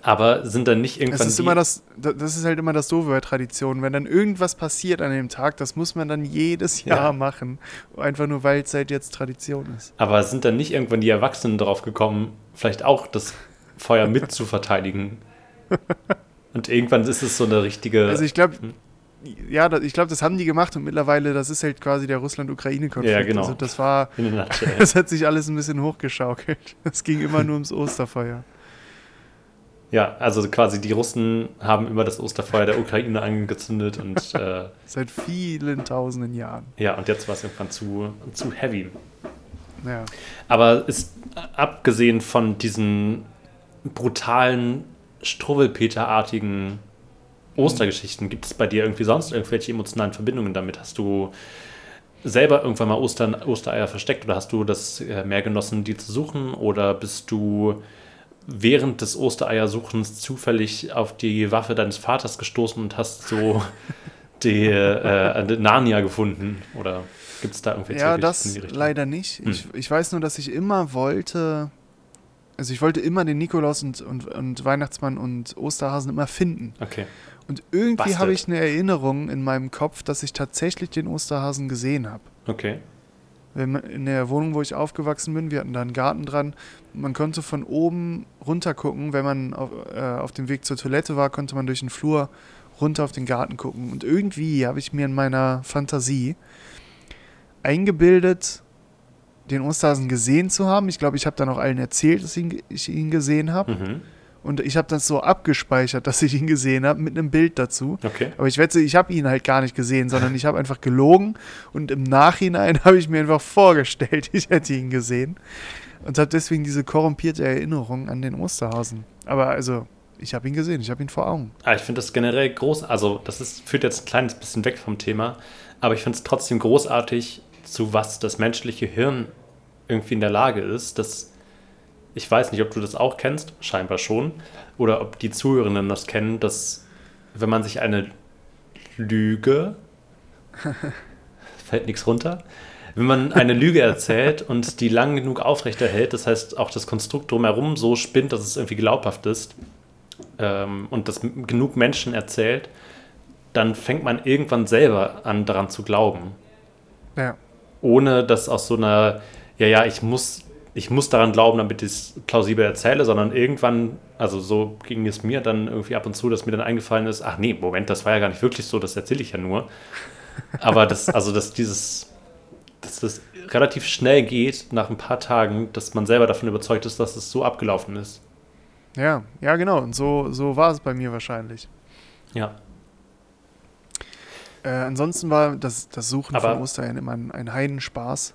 aber sind dann nicht irgendwann. es ist die, immer das, da- das ist halt immer das Doofe bei Traditionen. Wenn dann irgendwas passiert an dem Tag, das muss man dann jedes Ja. Jahr machen. Einfach nur, weil es halt jetzt Tradition ist. aber sind dann nicht irgendwann die Erwachsenen drauf gekommen, vielleicht auch das Feuer mit zu verteidigen? Und irgendwann ist es so eine richtige. Also ich glaube, Hm. ja, ich glaube, das haben die gemacht und mittlerweile, das ist halt quasi der Russland-Ukraine-Konflikt. Ja, genau. Also das war, das hat sich alles ein bisschen hochgeschaukelt. Es ging immer nur ums Osterfeuer. Ja, also quasi die Russen haben immer das Osterfeuer der Ukraine angezündet und äh, Seit vielen tausenden Jahren. ja, und jetzt war es irgendwann zu, zu heavy. Ja. Aber ist abgesehen von diesen brutalen, Struwwelpeter-artigen Ostergeschichten, gibt es bei dir irgendwie sonst irgendwelche emotionalen Verbindungen damit? Hast du selber irgendwann mal Ostern, Ostereier versteckt oder hast du das äh, mehr genossen, die zu suchen? Oder bist du während des Ostereiersuchens zufällig auf die Waffe deines Vaters gestoßen und hast so die äh, Narnia gefunden? Oder gibt es da irgendwelche Ja, das in die Richtung? leider nicht. Hm. Ich, ich weiß nur, dass ich immer wollte, also ich wollte immer den Nikolaus und, und, und Weihnachtsmann und Osterhasen immer finden. Okay. Und irgendwie habe ich eine Erinnerung in meinem Kopf, dass ich tatsächlich den Osterhasen gesehen habe. Okay. Man- In der Wohnung, wo ich aufgewachsen bin, wir hatten da einen Garten dran. Man konnte von oben runter gucken. Wenn man auf, äh, auf dem Weg zur Toilette war, konnte man durch den Flur runter auf den Garten gucken. Und irgendwie habe ich mir in meiner Fantasie eingebildet, den Osterhasen gesehen zu haben. Ich glaube, ich habe dann auch allen erzählt, dass ich ihn, ich ihn gesehen habe. Mhm. Und ich habe das so abgespeichert, dass ich ihn gesehen habe, mit einem Bild dazu. Okay. Aber ich wette, ich habe ihn halt gar nicht gesehen, sondern ich habe einfach gelogen und im Nachhinein habe ich mir einfach vorgestellt, ich hätte ihn gesehen und habe deswegen diese korrumpierte Erinnerung an den Osterhasen. Aber also, ich habe ihn gesehen, ich habe ihn vor Augen. Ah, ich finde das generell groß, also das ist, führt jetzt ein kleines bisschen weg vom Thema, aber ich finde es trotzdem großartig, zu was das menschliche Hirn irgendwie in der Lage ist. Das, ich weiß nicht, ob du das auch kennst, scheinbar schon, oder ob die Zuhörenden das kennen, dass wenn man sich eine Lüge, fällt nichts runter, wenn man eine Lüge erzählt und die lang genug aufrechterhält, das heißt auch das Konstrukt drumherum so spinnt, dass es irgendwie glaubhaft ist, ähm, und das genug Menschen erzählt, dann fängt man irgendwann selber an, daran zu glauben. Ja, Ohne dass aus so einer, ja, ja, ich muss, ich muss daran glauben, damit ich es plausibel erzähle, sondern irgendwann, also so ging es mir dann irgendwie ab und zu, dass mir dann eingefallen ist, ach nee, Moment, das war ja gar nicht wirklich so, das erzähle ich ja nur. Aber das, also dass dieses, dass das relativ schnell geht, nach ein paar Tagen, dass man selber davon überzeugt ist, dass es so abgelaufen ist. ja, ja, genau. Und so, so war es bei mir wahrscheinlich. Ja. Äh, ansonsten war das, das Suchen Aber- von Ostereiern immer ein, ein Heidenspaß.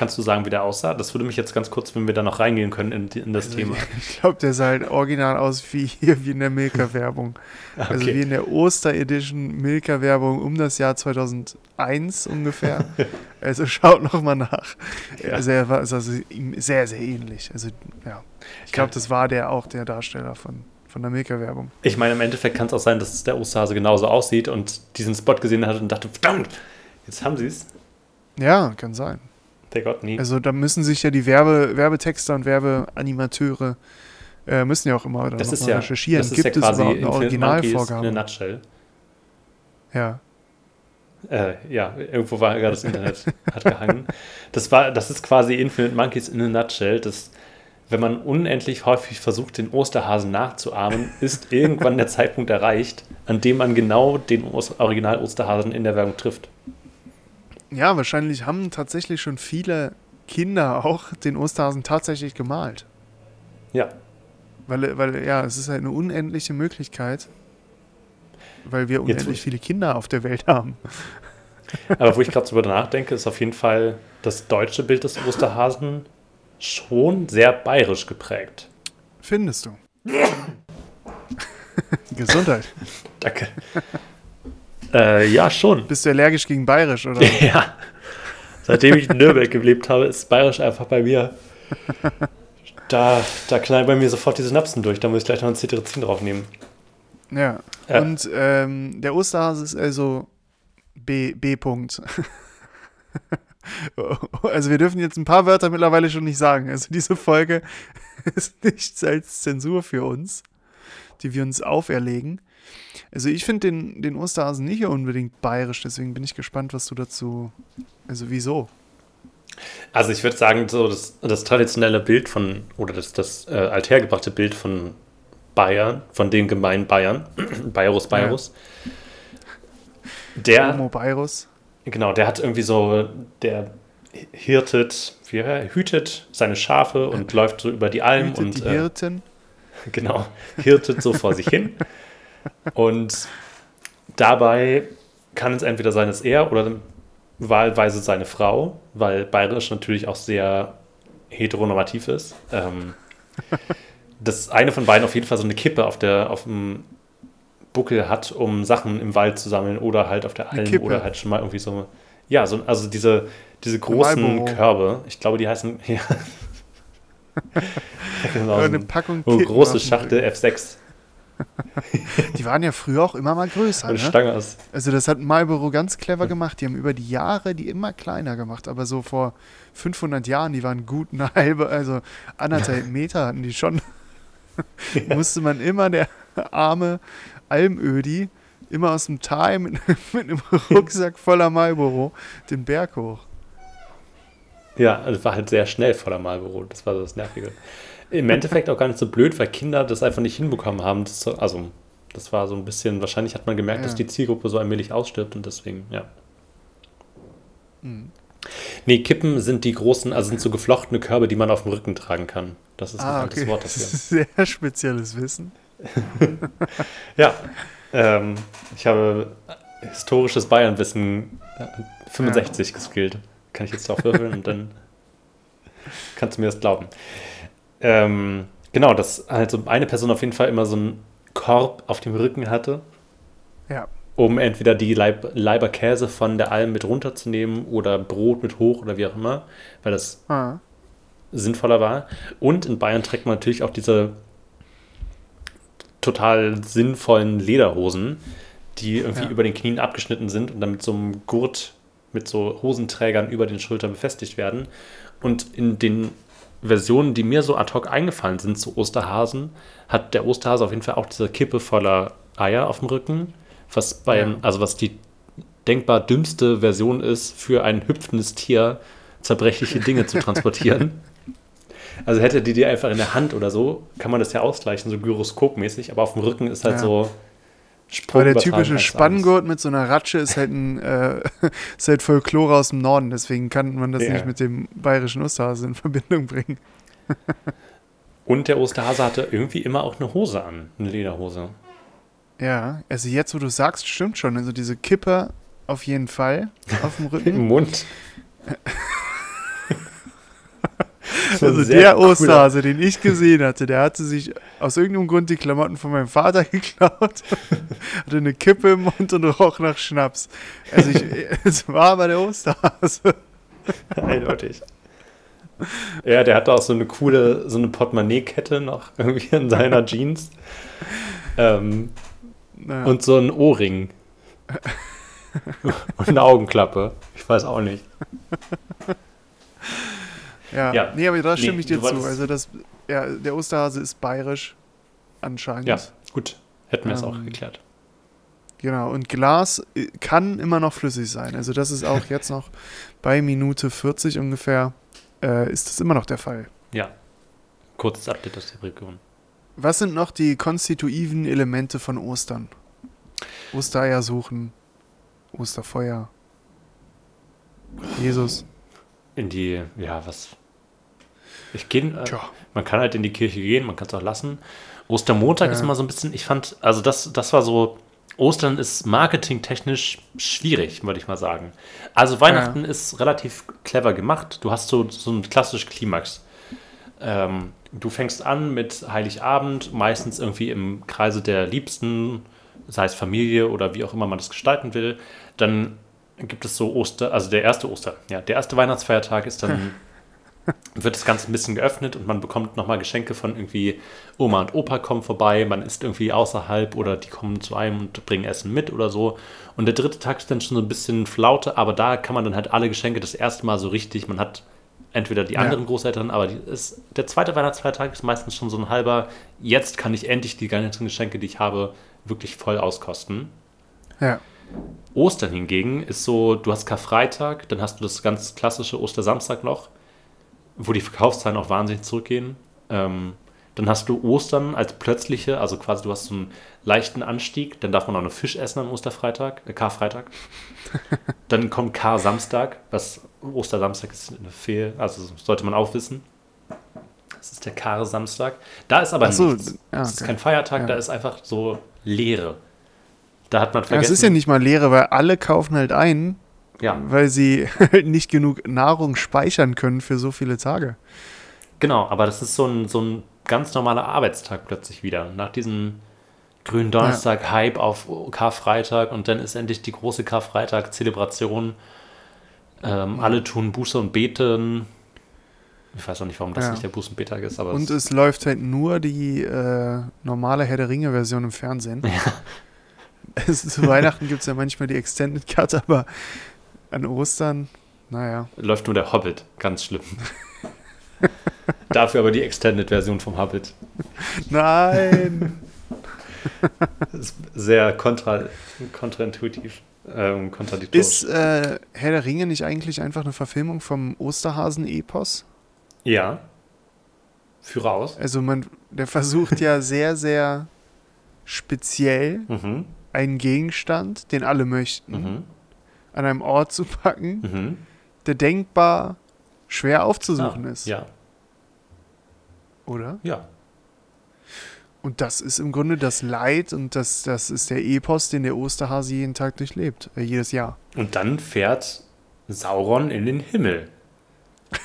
Kannst du sagen, wie der aussah? Das würde mich jetzt ganz kurz, wenn wir da noch reingehen können in, in das Also Thema. Ich glaube, der sah halt original aus wie hier, wie in der Milka-Werbung. Also wie Okay. in der Oster-Edition Milka-Werbung um das Jahr 2001 ungefähr. also schaut noch mal nach. Ja. Also er war also ihm sehr, sehr ähnlich. Also ja, ich glaube, das war der auch der Darsteller von, von der Milka-Werbung. Ich meine, im Endeffekt kann es auch sein, dass der Osterhase genauso aussieht und diesen Spot gesehen hat und dachte, verdammt, jetzt haben sie es. Ja, kann sein. Der Gott nie. Also da müssen sich ja die Werbe, Werbetexter und Werbeanimateure äh, müssen ja auch immer dann das ist ja, recherchieren. das ist Gibt ja es quasi überhaupt eine Originalvorgabe? nutshell. Ja. Äh, ja, irgendwo war gerade das Internet hat gehangen. Das war, das ist quasi Infinite Monkeys in a nutshell. Das, wenn man unendlich häufig versucht, den Osterhasen nachzuahmen, ist irgendwann der Zeitpunkt erreicht, an dem man genau den Original Osterhasen in der Werbung trifft. Ja, wahrscheinlich haben tatsächlich schon viele Kinder auch den Osterhasen tatsächlich gemalt. Ja. Weil, weil ja, es ist halt eine unendliche Möglichkeit, weil wir unendlich viele Kinder auf der Welt haben. Aber wo ich gerade drüber nachdenke, ist auf jeden Fall das deutsche Bild des Osterhasen schon sehr bayerisch geprägt. Findest du? Gesundheit. Danke. Äh, ja, schon. Bist du allergisch gegen bayerisch, oder? ja. Seitdem ich in Nürnberg gelebt habe, ist bayerisch einfach bei mir. Da, da knallen bei mir sofort die Synapsen durch. Da muss ich gleich noch ein Cetirizin draufnehmen. Ja. ja. Und ähm, der Osterhase ist also B, B. -Punkt. also wir dürfen jetzt ein paar Wörter mittlerweile schon nicht sagen. Also diese Folge ist nichts als Zensur für uns, die wir uns auferlegen. Also ich finde den, den Osterhasen nicht unbedingt bayerisch, deswegen bin ich gespannt, was du dazu. Also wieso? Also ich würde sagen, so das, das traditionelle Bild von, oder das, das äh, althergebrachte Bild von Bayern, von den gemeinen Bayern, Bayerus Bayerus, ja. der. Homo Bayerus. Genau, der hat irgendwie so, der hirtet, wie er hütet seine Schafe und läuft so über die Alm hütet und. Die äh, Hirten. Äh, genau, hirtet so vor sich hin. Und dabei kann es entweder sein, dass er oder wahlweise seine Frau, weil bayerisch natürlich auch sehr heteronormativ ist. Ähm, dass eine von beiden auf jeden Fall so eine Kippe auf, der, auf dem Buckel hat, um Sachen im Wald zu sammeln oder halt auf der Alm oder halt schon mal irgendwie so. Ja, so, also diese, diese großen Körbe, ich glaube, die heißen. Ja. genau, eine Packung so große Schachtel F6. Die waren ja früher auch immer mal größer. Eine ne? Stange. Also das hat Marlboro ganz clever gemacht. Die haben über die Jahre die immer kleiner gemacht. Aber so vor 500 Jahren, die waren gut eine halbe, also anderthalb Meter hatten die schon. Ja. Musste man immer der arme Almödi immer aus dem Tal mit, mit einem Rucksack voller Marlboro den Berg hoch. Ja, also war halt sehr schnell voller Marlboro. Das war so das Nervige im Endeffekt auch gar nicht so blöd, weil Kinder das einfach nicht hinbekommen haben. Das, also, das war so ein bisschen, wahrscheinlich hat man gemerkt, ja. dass die Zielgruppe so allmählich ausstirbt und deswegen, ja. Mhm. Nee, Kippen sind die großen, also sind so geflochtene Körbe, die man auf dem Rücken tragen kann. Das ist ah, ein okay. Wort dafür. Das ist sehr spezielles Wissen. ja, ähm, ich habe historisches Bayernwissen 65 ja. geskillt. Kann ich jetzt drauf würfeln und dann kannst du mir das glauben. Ähm, genau, dass halt so eine Person auf jeden Fall immer so einen Korb auf dem Rücken hatte. Ja. Um entweder die Leib Leiber Käse von der Alm mit runterzunehmen oder Brot mit hoch oder wie auch immer, weil das ah. sinnvoller war. Und in Bayern trägt man natürlich auch diese total sinnvollen Lederhosen, die irgendwie ja. über den Knien abgeschnitten sind und dann mit so einem Gurt mit so Hosenträgern über den Schultern befestigt werden. Und in den Versionen, die mir so ad hoc eingefallen sind zu Osterhasen, hat der Osterhase auf jeden Fall auch diese Kippe voller Eier auf dem Rücken, was beim, ja. also was die denkbar dümmste Version ist, für ein hüpfendes Tier zerbrechliche Dinge zu transportieren. Also hätte die die einfach in der Hand oder so, kann man das ja ausgleichen, so gyroskopmäßig, aber auf dem Rücken ist halt ja. so aber der typische Spanngurt mit so einer Ratsche ist halt ein äh, ist halt Folklore aus dem Norden, deswegen kann man das ja. nicht mit dem bayerischen Osterhase in Verbindung bringen. Und der Osterhase hatte irgendwie immer auch eine Hose an, eine Lederhose. Ja, also jetzt, wo du sagst, stimmt schon. Also diese Kippe auf jeden Fall auf dem Rücken. Im Mund. Also der Osterhase, den ich gesehen hatte, der hatte sich aus irgendeinem Grund die Klamotten von meinem Vater geklaut, hatte eine Kippe im Mund und roch nach Schnaps. Also ich, es war aber der Osterhase. Eindeutig. Ja, der hatte auch so eine coole, so eine Portemonnaie-Kette noch irgendwie in seiner Jeans. Ähm, naja. Und so ein Ohrring. und eine Augenklappe. Ich weiß auch nicht. Ja, ja. nee, aber da stimme nee, ich dir zu. Also das, ja, der Osterhase ist bayerisch anscheinend. Ja, gut. Hätten wir es ähm, auch geklärt. Genau, und Glas äh, kann immer noch flüssig sein. Also das ist auch jetzt noch bei Minute 40 ungefähr, äh, ist das immer noch der Fall. Ja. Kurzes Update aus der Region. Was sind noch die konstitutiven Elemente von Ostern? Ostereier suchen, Osterfeuer, Jesus. In die, ja, was. Ich gehe, äh, Tja. man kann halt in die Kirche gehen, man kann es auch lassen. Ostermontag Ja. ist immer so ein bisschen, ich fand, also das, das war so, Ostern ist marketingtechnisch schwierig, würde ich mal sagen. Also Weihnachten ist relativ clever gemacht. Du hast so, so einen klassischen Klimax. Ähm, du fängst an mit Heiligabend, meistens irgendwie im Kreise der Liebsten, sei es Familie oder wie auch immer man das gestalten will. Dann gibt es so Oster, also der erste Oster, ja, der erste Weihnachtsfeiertag ist dann, wird das Ganze ein bisschen geöffnet und man bekommt nochmal Geschenke von irgendwie Oma und Opa kommen vorbei, man ist irgendwie außerhalb oder die kommen zu einem und bringen Essen mit oder so. Und der dritte Tag ist dann schon so ein bisschen Flaute, aber da kann man dann halt alle Geschenke das erste Mal so richtig, man hat entweder die Ja. anderen Großeltern, aber ist, der zweite Weihnachtsfeiertag ist meistens schon so ein halber, jetzt kann ich endlich die ganzen Geschenke, die ich habe, wirklich voll auskosten. Ja. Ostern hingegen ist so, du hast Karfreitag, dann hast du das ganz klassische Ostersamstag noch, wo die Verkaufszahlen auch wahnsinnig zurückgehen. Ähm, dann hast du Ostern als plötzliche, also quasi du hast so einen leichten Anstieg, dann darf man auch noch Fisch essen am Osterfreitag, äh, Karfreitag. dann kommt Kar-Samstag, was Ostersamstag ist eine Fehl, also sollte man auch wissen. Das ist der Kar-Samstag. Da ist aber so, nichts. ja, Das ist okay. kein Feiertag, Ja. da ist einfach so Leere. Da hat man Ja, vergessen. es ist ja nicht mal Leere, weil alle kaufen halt ein, ja. weil sie halt nicht genug Nahrung speichern können für so viele Tage. Genau, aber das ist so ein, so ein ganz normaler Arbeitstag plötzlich wieder. Nach diesem grünen Donnerstag-Hype auf Karfreitag und dann ist endlich die große Karfreitag-Zelebration. Ähm, Alle tun Buße und Beten. Ich weiß auch nicht, warum das Ja. nicht der Buße- und Betag ist, aber Und es, es läuft halt nur die äh, normale Herr der Ringe-Version im Fernsehen. Es, zu Weihnachten gibt es ja manchmal die Extended Cut, aber an Ostern, naja. läuft nur der Hobbit. Ganz schlimm. Dafür aber die Extended-Version vom Hobbit. Nein! Sehr kontra, kontraintuitiv. Ähm. Ist äh, Herr der Ringe nicht eigentlich einfach eine Verfilmung vom Osterhasen-Epos? ja. Führe aus. Also man, der versucht ja sehr, sehr speziell Mhm. einen Gegenstand, den alle möchten, Mhm. An einem Ort zu packen, Mhm. der denkbar schwer aufzusuchen Ah, ist. Ja, Oder? ja. Und das ist im Grunde das Leid und das, das ist der Epos, den der Osterhase jeden Tag durchlebt, äh, jedes Jahr. Und dann fährt Sauron in den Himmel.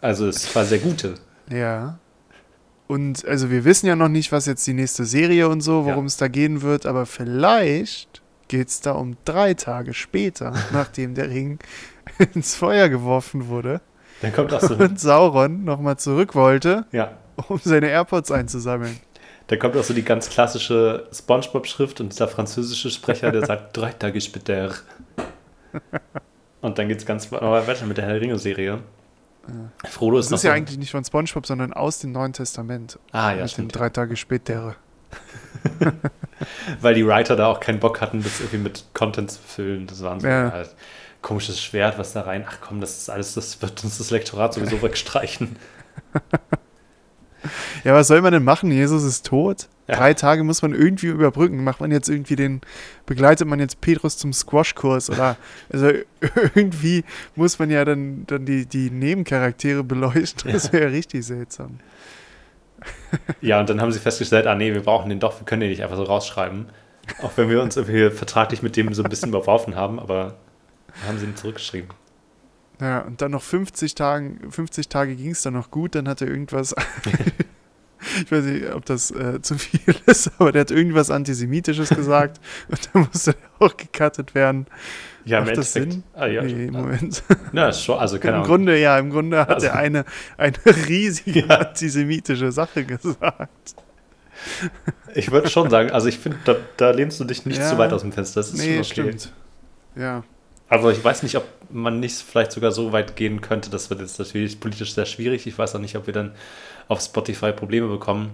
Also es war sehr gute. Ja. Und also wir wissen ja noch nicht, was jetzt die nächste Serie und so, worum Ja. es da gehen wird, aber vielleicht geht es da um drei Tage später, nachdem der Ring ins Feuer geworfen wurde Dann kommt auch so, und Sauron nochmal zurück wollte, ja, um seine AirPods einzusammeln. dann kommt auch so die ganz klassische Spongebob-Schrift und dieser französische Sprecher, der sagt drei Tage später. Und dann geht es ganz weiter mit der Herr der Ringe-Serie. Frodo ist Das ist ja eigentlich nicht von SpongeBob, sondern aus dem Neuen Testament. Ah, ja, mit stimmt. drei Tage später. Weil die Writer da auch keinen Bock hatten, das irgendwie mit Content zu füllen. Das waren so Ja. halt komisches Schwert, was da rein. Ach komm, das ist alles, das wird uns das Lektorat sowieso wegstreichen. Ja, was soll man denn machen? Jesus ist tot. Ja. Drei Tage muss man irgendwie überbrücken. Macht man jetzt irgendwie den, begleitet man jetzt Petrus zum Squash-Kurs oder also irgendwie muss man ja dann, dann die, die Nebencharaktere beleuchten. Das wäre ja richtig seltsam. Ja, und dann haben sie festgestellt, ah nee, wir brauchen den doch, wir können den nicht einfach so rausschreiben. Auch wenn wir uns irgendwie vertraglich mit dem so ein bisschen überworfen haben, aber haben sie ihn zurückgeschrieben. Ja, und dann noch 50 Tagen, 50 Tage ging es dann noch gut, dann hat er irgendwas. ich weiß nicht, ob das äh, zu viel ist, aber der hat irgendwas Antisemitisches gesagt und dann musste er auch gecuttet werden. Ja, im Macht das Endeffekt. Sinn? Ah, ja, nee, im Moment. Na, schon, also keine Im. Grunde, ja, im Grunde hat Also- er eine, eine riesige Ja. antisemitische Sache gesagt. Ich würde schon sagen, also ich finde, da, da lehnst du dich nicht Ja. zu weit aus dem Fenster. Das ist Nee, okay. stimmt. Ja. Also ich weiß nicht, ob man nicht vielleicht sogar so weit gehen könnte. Das wird jetzt natürlich politisch sehr schwierig. Ich weiß auch nicht, ob wir dann auf Spotify Probleme bekommen.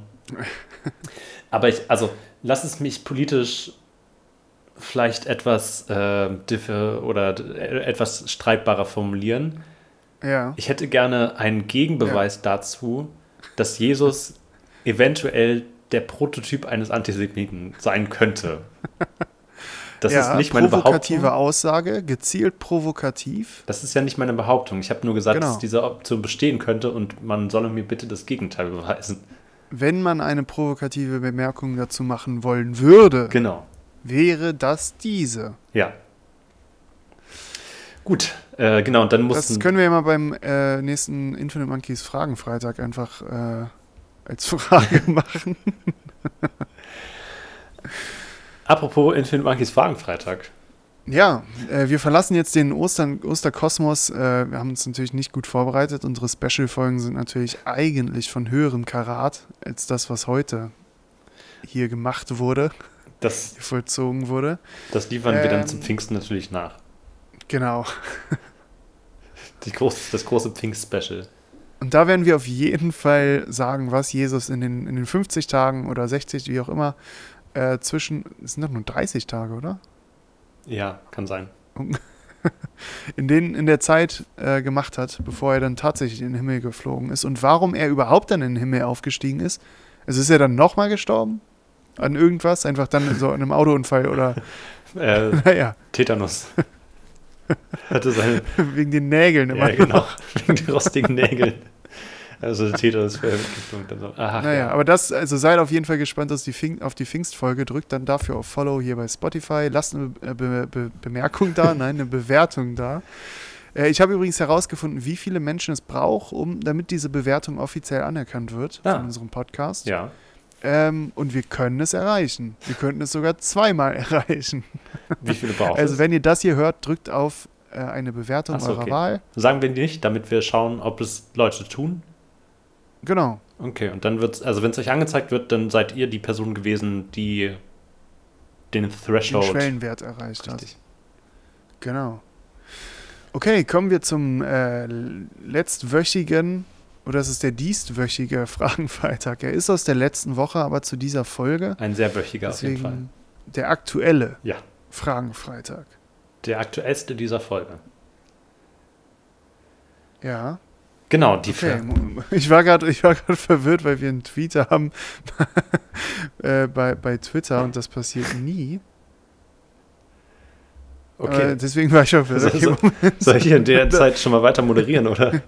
Aber ich, also, lass es mich politisch vielleicht etwas äh, differ oder äh, etwas streitbarer formulieren. Ja. Ich hätte gerne einen Gegenbeweis dazu, dass Jesus eventuell der Prototyp eines Antisemiten sein könnte. Das ja, ist nicht meine provokative Behauptung. Aussage, gezielt provokativ. Das ist ja nicht meine Behauptung. Ich habe nur gesagt, Genau. dass diese Option bestehen könnte und man solle mir bitte das Gegenteil beweisen. Wenn man eine provokative Bemerkung dazu machen wollen würde, Genau. wäre das diese. Ja. Gut, äh, genau, und dann mussten. Das können wir ja mal beim äh, nächsten Infinite Monkeys Fragenfreitag einfach äh, als Frage machen. Apropos Infinite Monkeys Fragenfreitag. Ja, äh, wir verlassen jetzt den Ostern, Osterkosmos. Äh, wir haben uns natürlich nicht gut vorbereitet. Unsere Special-Folgen sind natürlich eigentlich von höherem Karat als das, was heute hier gemacht wurde, Das, vollzogen wurde. das liefern wir dann Ähm. zum Pfingsten natürlich nach. Genau. Groß, das große Pfingst-Special. Und da werden wir auf jeden Fall sagen, was Jesus in den, in den 50 Tagen oder 60, wie auch immer, äh, zwischen, es sind doch nur 30 Tage, oder? Ja, kann sein. In, den, in der Zeit äh, gemacht hat, bevor er dann tatsächlich in den Himmel geflogen ist und warum er überhaupt dann in den Himmel aufgestiegen ist. Also ist er dann nochmal gestorben? An irgendwas? Einfach dann so an einem Autounfall oder, Äh, naja, Tetanus. Hatte seine. wegen den Nägeln immer ja, genau. noch. Wegen den rostigen Nägeln. Also Tetanus Vergiftung. dann so. Aha, Naja, ja. aber das, also seid auf jeden Fall gespannt auf die, Pfing auf die Pfingstfolge. Drückt dann dafür auf Follow hier bei Spotify. Lasst eine Be Be Be Bemerkung da, nein, eine Bewertung da. Äh, ich habe übrigens herausgefunden, wie viele Menschen es braucht, um, damit diese Bewertung offiziell anerkannt wird Ah. von unserem Podcast. ja. Ähm, und wir können es erreichen. Wir könnten es sogar zweimal erreichen. Wie viele braucht Also wenn ihr das hier hört, drückt auf äh, eine Bewertung so, eurer okay. Wahl. Sagen wir nicht, damit wir schauen, ob es Leute tun. Genau. Okay, und dann wird also wenn es euch angezeigt wird, dann seid ihr die Person gewesen, die den Den Threshold. Schwellenwert erreicht hat. Richtig. Genau. Okay, kommen wir zum äh, letztwöchigen, oder es ist der dienstwöchige Fragenfreitag. Er ist aus der letzten Woche, aber zu dieser Folge. Ein sehr wöchiger auf jeden Fall. Deswegen der aktuelle Ja. Fragenfreitag. Der aktuellste dieser Folge. Ja. Genau, die Okay. Ich war gerade verwirrt, weil wir einen Tweet haben äh, bei, bei Twitter und das passiert nie. Okay. Äh, deswegen war ich verwirrt. So- Okay, so- Moment. Soll ich in der Zeit schon mal weiter moderieren, oder?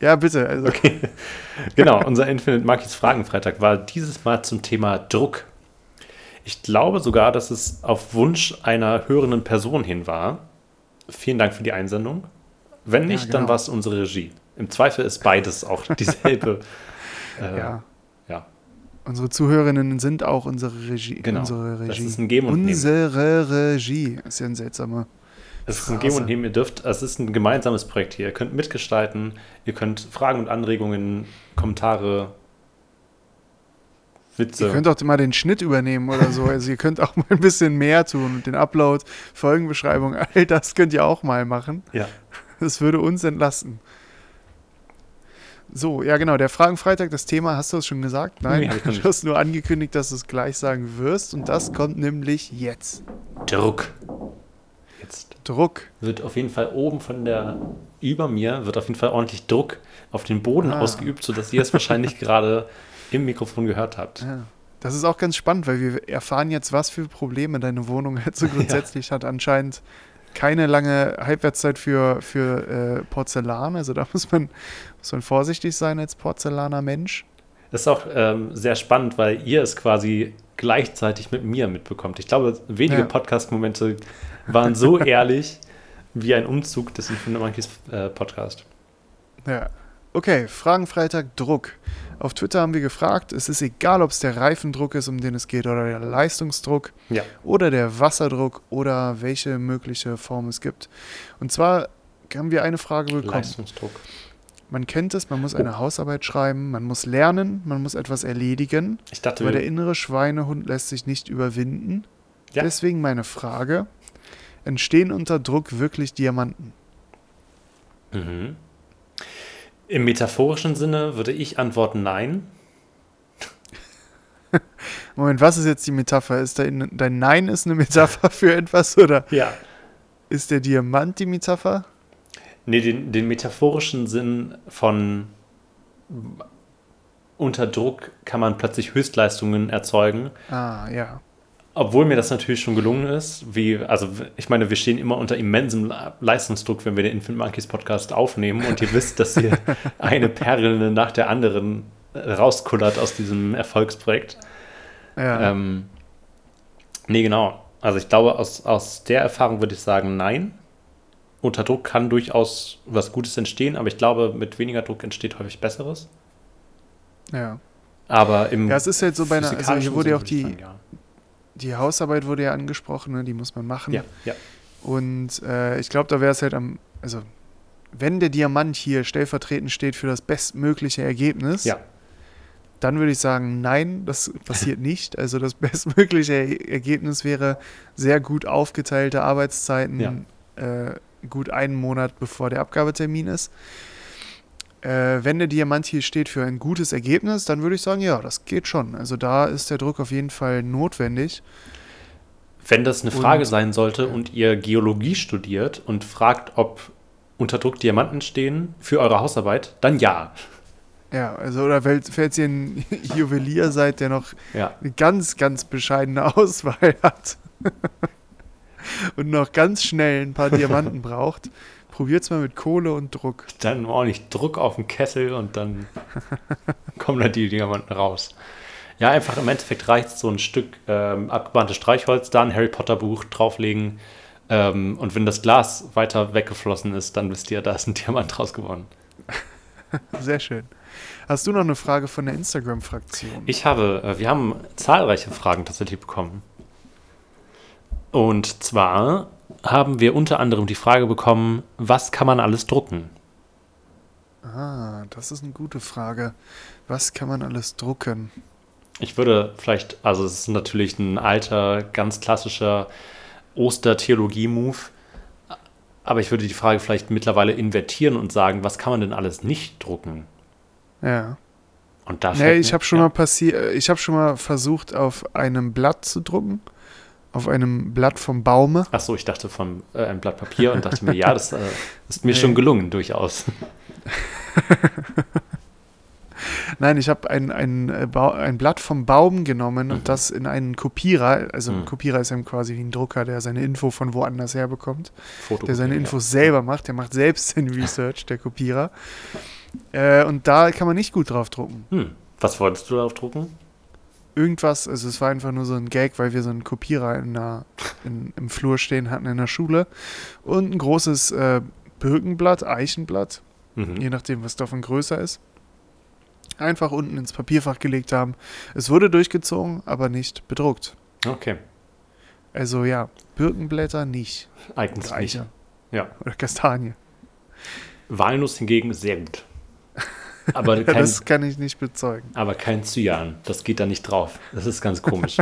Ja, bitte. Also, Okay. Genau, unser Infinite Monkeys Fragenfreitag war dieses Mal zum Thema Druck. Ich glaube sogar, dass es auf Wunsch einer hörenden Person hin war. Vielen Dank für die Einsendung. Wenn nicht, Ja, dann genau. war es unsere Regie. Im Zweifel ist beides auch dieselbe. äh, ja. ja. Unsere Zuhörerinnen sind auch unsere Regie. Genau. Unsere Das Regie. ist ein Geben und Nehmen. Unsere Regie. Ist ja ein seltsamer. Es ist ein. Geben und Nehmen. Ihr dürft, es ist ein gemeinsames Projekt hier. Ihr könnt mitgestalten, ihr könnt Fragen und Anregungen, Kommentare, Witze. Ihr könnt auch mal den Schnitt übernehmen oder so. Also ihr könnt auch mal ein bisschen mehr tun und den Upload, Folgenbeschreibung, all das könnt ihr auch mal machen. ja. Das würde uns entlasten. So, ja genau, der Fragenfreitag, das Thema, hast du es schon gesagt? Nein, Nee, du hast nur angekündigt, dass du es gleich sagen wirst und das kommt nämlich jetzt. Druck. Jetzt Druck. wird auf jeden Fall oben von der, über mir, wird auf jeden Fall ordentlich Druck auf den Boden Ah. ausgeübt, sodass ihr es wahrscheinlich gerade im Mikrofon gehört habt. Ja. Das ist auch ganz spannend, weil wir erfahren jetzt, was für Probleme deine Wohnung jetzt so grundsätzlich hat. Anscheinend keine lange Halbwertszeit für, für äh, Porzellan. Also da muss man, muss man vorsichtig sein als Porzellaner Mensch. Das ist auch ähm, sehr spannend, weil ihr es quasi gleichzeitig mit mir mitbekommt. Ich glaube, wenige Ja. Podcast-Momente waren so ehrlich wie ein Umzug des Infinite Monkeys äh, Podcast. Ja. Okay, Fragenfreitag Druck. Auf Twitter haben wir gefragt, es ist egal, ob es der Reifendruck ist, um den es geht, oder der Leistungsdruck Ja. oder der Wasserdruck oder welche mögliche Form es gibt. Und zwar haben wir eine Frage bekommen. Leistungsdruck. Man kennt es, man muss eine Hausarbeit schreiben, man muss lernen, man muss etwas erledigen, Ich dachte, aber der innere Schweinehund lässt sich nicht überwinden. Ja. Deswegen meine Frage, entstehen unter Druck wirklich Diamanten? mhm. Im metaphorischen Sinne würde ich antworten nein. Moment, was ist jetzt die Metapher? Ist dein, dein Nein ist eine Metapher für etwas oder Ja. ist der Diamant die Metapher? Nee, den, den metaphorischen Sinn von unter Druck kann man plötzlich Höchstleistungen erzeugen. Ah, ja. Obwohl mir das natürlich schon gelungen ist, wie, also ich meine, wir stehen immer unter immensem Leistungsdruck, wenn wir den Infant Monkeys Podcast aufnehmen und ihr wisst, dass hier eine Perle nach der anderen rauskullert aus diesem Erfolgsprojekt. Ja. Ähm, nee, genau. Also ich glaube, aus, aus der Erfahrung würde ich sagen, nein. Unter Druck kann durchaus was Gutes entstehen, aber ich glaube, mit weniger Druck entsteht häufig Besseres. ja. Aber im Ja, es ist halt so bei einer, also hier wurde ja auch die, sagen, die Hausarbeit wurde ja angesprochen, ne? die muss man machen. ja. ja, ja. Und äh, ich glaube, da wäre es halt am, also wenn der Diamant hier stellvertretend steht für das bestmögliche Ergebnis, Ja. dann würde ich sagen, nein, das passiert nicht. Also das bestmögliche Er- Ergebnis wäre sehr gut aufgeteilte Arbeitszeiten, äh, gut einen Monat bevor der Abgabetermin ist. Äh, wenn der Diamant hier steht für ein gutes Ergebnis, dann würde ich sagen, ja, das geht schon. Also da ist der Druck auf jeden Fall notwendig. Wenn das eine Frage Und- sein sollte und ihr Geologie studiert und fragt, ob unter Druck Diamanten stehen für eure Hausarbeit, dann ja. Ja, also oder falls ihr ein Juwelier seid, der noch Ja. eine ganz, ganz bescheidene Auswahl hat und noch ganz schnell ein paar Diamanten braucht, probiert's mal mit Kohle und Druck. Dann ordentlich Druck auf den Kessel und dann kommen da die Diamanten raus. Ja, einfach im Endeffekt reicht so ein Stück ähm, abgebranntes Streichholz, da ein Harry Potter Buch drauflegen ähm, und wenn das Glas weiter weggeflossen ist, dann wisst ihr, da ist ein Diamant draus geworden. Sehr schön. Hast du noch eine Frage von der Instagram-Fraktion? Ich habe, äh, wir haben zahlreiche Fragen tatsächlich bekommen. Und zwar haben wir unter anderem die Frage bekommen, was kann man alles drucken? Ah, das ist eine gute Frage. Was kann man alles drucken? Ich würde vielleicht, also es ist natürlich ein alter, ganz klassischer Ostertheologie-Move, aber ich würde die Frage vielleicht mittlerweile invertieren und sagen, was kann man denn alles nicht drucken? Ja. Und da Nee, ich habe schon ja. mal passi- ich habe schon mal versucht, auf einem Blatt zu drucken. Auf einem Blatt vom Baume. Ach so, ich dachte von äh, ein Blatt Papier und dachte mir, ja, das äh, ist mir Nee. schon gelungen, durchaus. Nein, ich habe ein, ein, äh, ein Blatt vom Baum genommen Mhm. und das in einen Kopierer, also ein Mhm. Kopierer ist eben quasi wie ein Drucker, der seine Info von woanders her bekommt, Foto der seine ja. Infos selber macht, der macht selbst den Research, der Kopierer. Äh, und da kann man nicht gut drauf drucken. Hm. Was wolltest du darauf drucken? Irgendwas, also es war einfach nur so ein Gag, weil wir so einen Kopierer in der, in, im Flur stehen hatten in der Schule und ein großes äh, Birkenblatt, Eichenblatt, Mhm. je nachdem, was davon größer ist. Einfach unten ins Papierfach gelegt haben. Es wurde durchgezogen, aber nicht bedruckt. Okay, Also ja, Birkenblätter nicht. nicht. Eiche. Ja. Oder Kastanie. Walnuss hingegen ist sehr gut. Aber kein, das kann ich nicht bezeugen. aber kein Cyan. Das geht da nicht drauf. Das ist ganz komisch.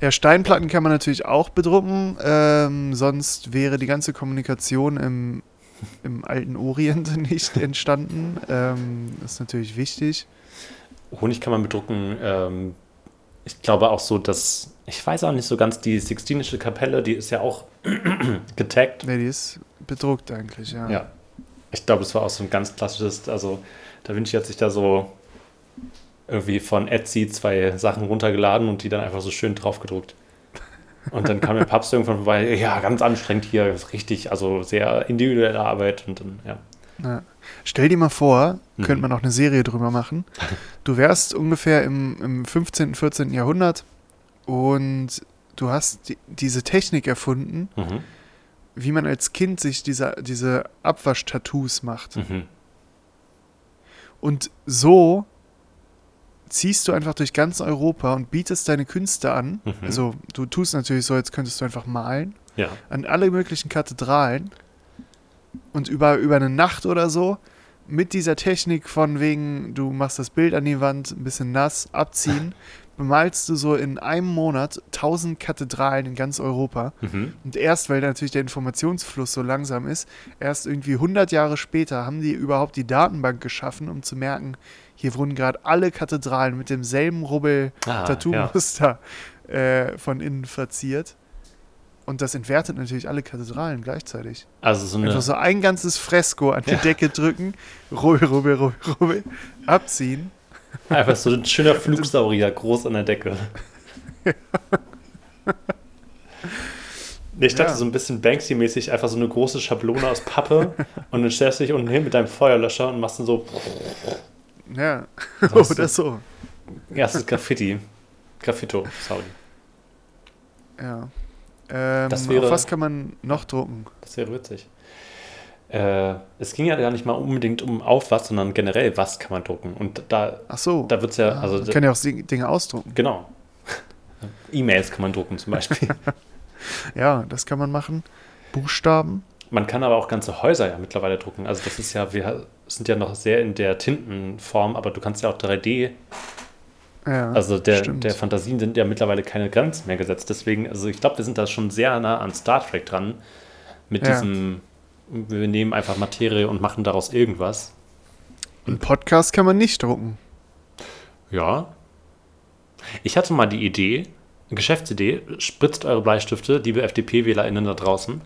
Ja, Steinplatten kann man natürlich auch bedrucken. Ähm, sonst wäre die ganze Kommunikation im, im alten Orient nicht entstanden. Ähm, ist natürlich wichtig. Honig kann man bedrucken. Ähm, ich glaube auch so, dass, ich weiß auch nicht so ganz, die Sixtinische Kapelle, die ist ja auch getaggt. Ne, die ist bedruckt eigentlich, ja. Ja. Ich glaube, das war auch so ein ganz klassisches, also Da Vinci hat sich da so irgendwie von Etsy zwei Sachen runtergeladen und die dann einfach so schön drauf gedruckt. Und dann kam der Papst irgendwann vorbei, ja, ganz anstrengend hier, richtig, also sehr individuelle Arbeit und dann, ja. Ja. Stell dir mal vor, Mhm. könnte man auch eine Serie drüber machen. Du wärst ungefähr im, im 15., 14. Jahrhundert und du hast die, diese Technik erfunden, Mhm. Wie man als Kind sich diese, diese Abwaschtattoos macht. Mhm. Und so ziehst du einfach durch ganz Europa und bietest deine Künste an. Mhm. Also du tust natürlich so, als könntest du einfach malen. Ja. An alle möglichen Kathedralen. Und über, über eine Nacht oder so mit dieser Technik von wegen, du machst das Bild an die Wand, ein bisschen nass, abziehen, bemalst du so in einem Monat tausend Kathedralen in ganz Europa. Mhm. Und erst, weil natürlich der Informationsfluss so langsam ist, erst irgendwie 100 Jahre später haben die überhaupt die Datenbank geschaffen, um zu merken, hier wurden gerade alle Kathedralen mit demselben Ah, Rubbel-Tattoo-Muster äh, von innen verziert. Und das entwertet natürlich alle Kathedralen gleichzeitig. Also so eine, Einfach so ein ganzes Fresko an die Ja. Decke drücken, rubbel, rubbel, rubbel, rubbel, abziehen. Einfach so ein schöner Flugsaurier groß an der Decke. Nee, Ich dachte Ja. so ein bisschen Banksy-mäßig, einfach so eine große Schablone aus Pappe und dann stellst du dich unten hin mit deinem Feuerlöscher und machst dann so, Ja, oder so. ja, es ist Graffiti. Graffito, sorry. Ja. Ähm, Das wäre- auf was kann man noch drucken? Das wäre witzig. Äh, es ging ja gar nicht mal unbedingt um auf was, sondern generell, was kann man drucken. Und da, Ach so. da wird es ja, Ah, also man kann ja auch Ding- Dinge ausdrucken. genau. E-Mails kann man drucken zum Beispiel. Ja, das kann man machen. Buchstaben. Man kann aber auch ganze Häuser ja mittlerweile drucken. Also das ist ja, wir sind ja noch sehr in der Tintenform, aber du kannst ja auch 3D, Ja, also der, stimmt. der Fantasien sind ja mittlerweile keine Grenzen mehr gesetzt. Deswegen, also ich glaube, wir sind da schon sehr nah an Star Trek dran. Mit Ja. diesem, wir nehmen einfach Materie und machen daraus irgendwas. Ein Podcast kann man nicht drucken. Ja. Ich hatte mal die Idee, eine Geschäftsidee, spritzt eure Bleistifte, liebe FDP-WählerInnen da draußen.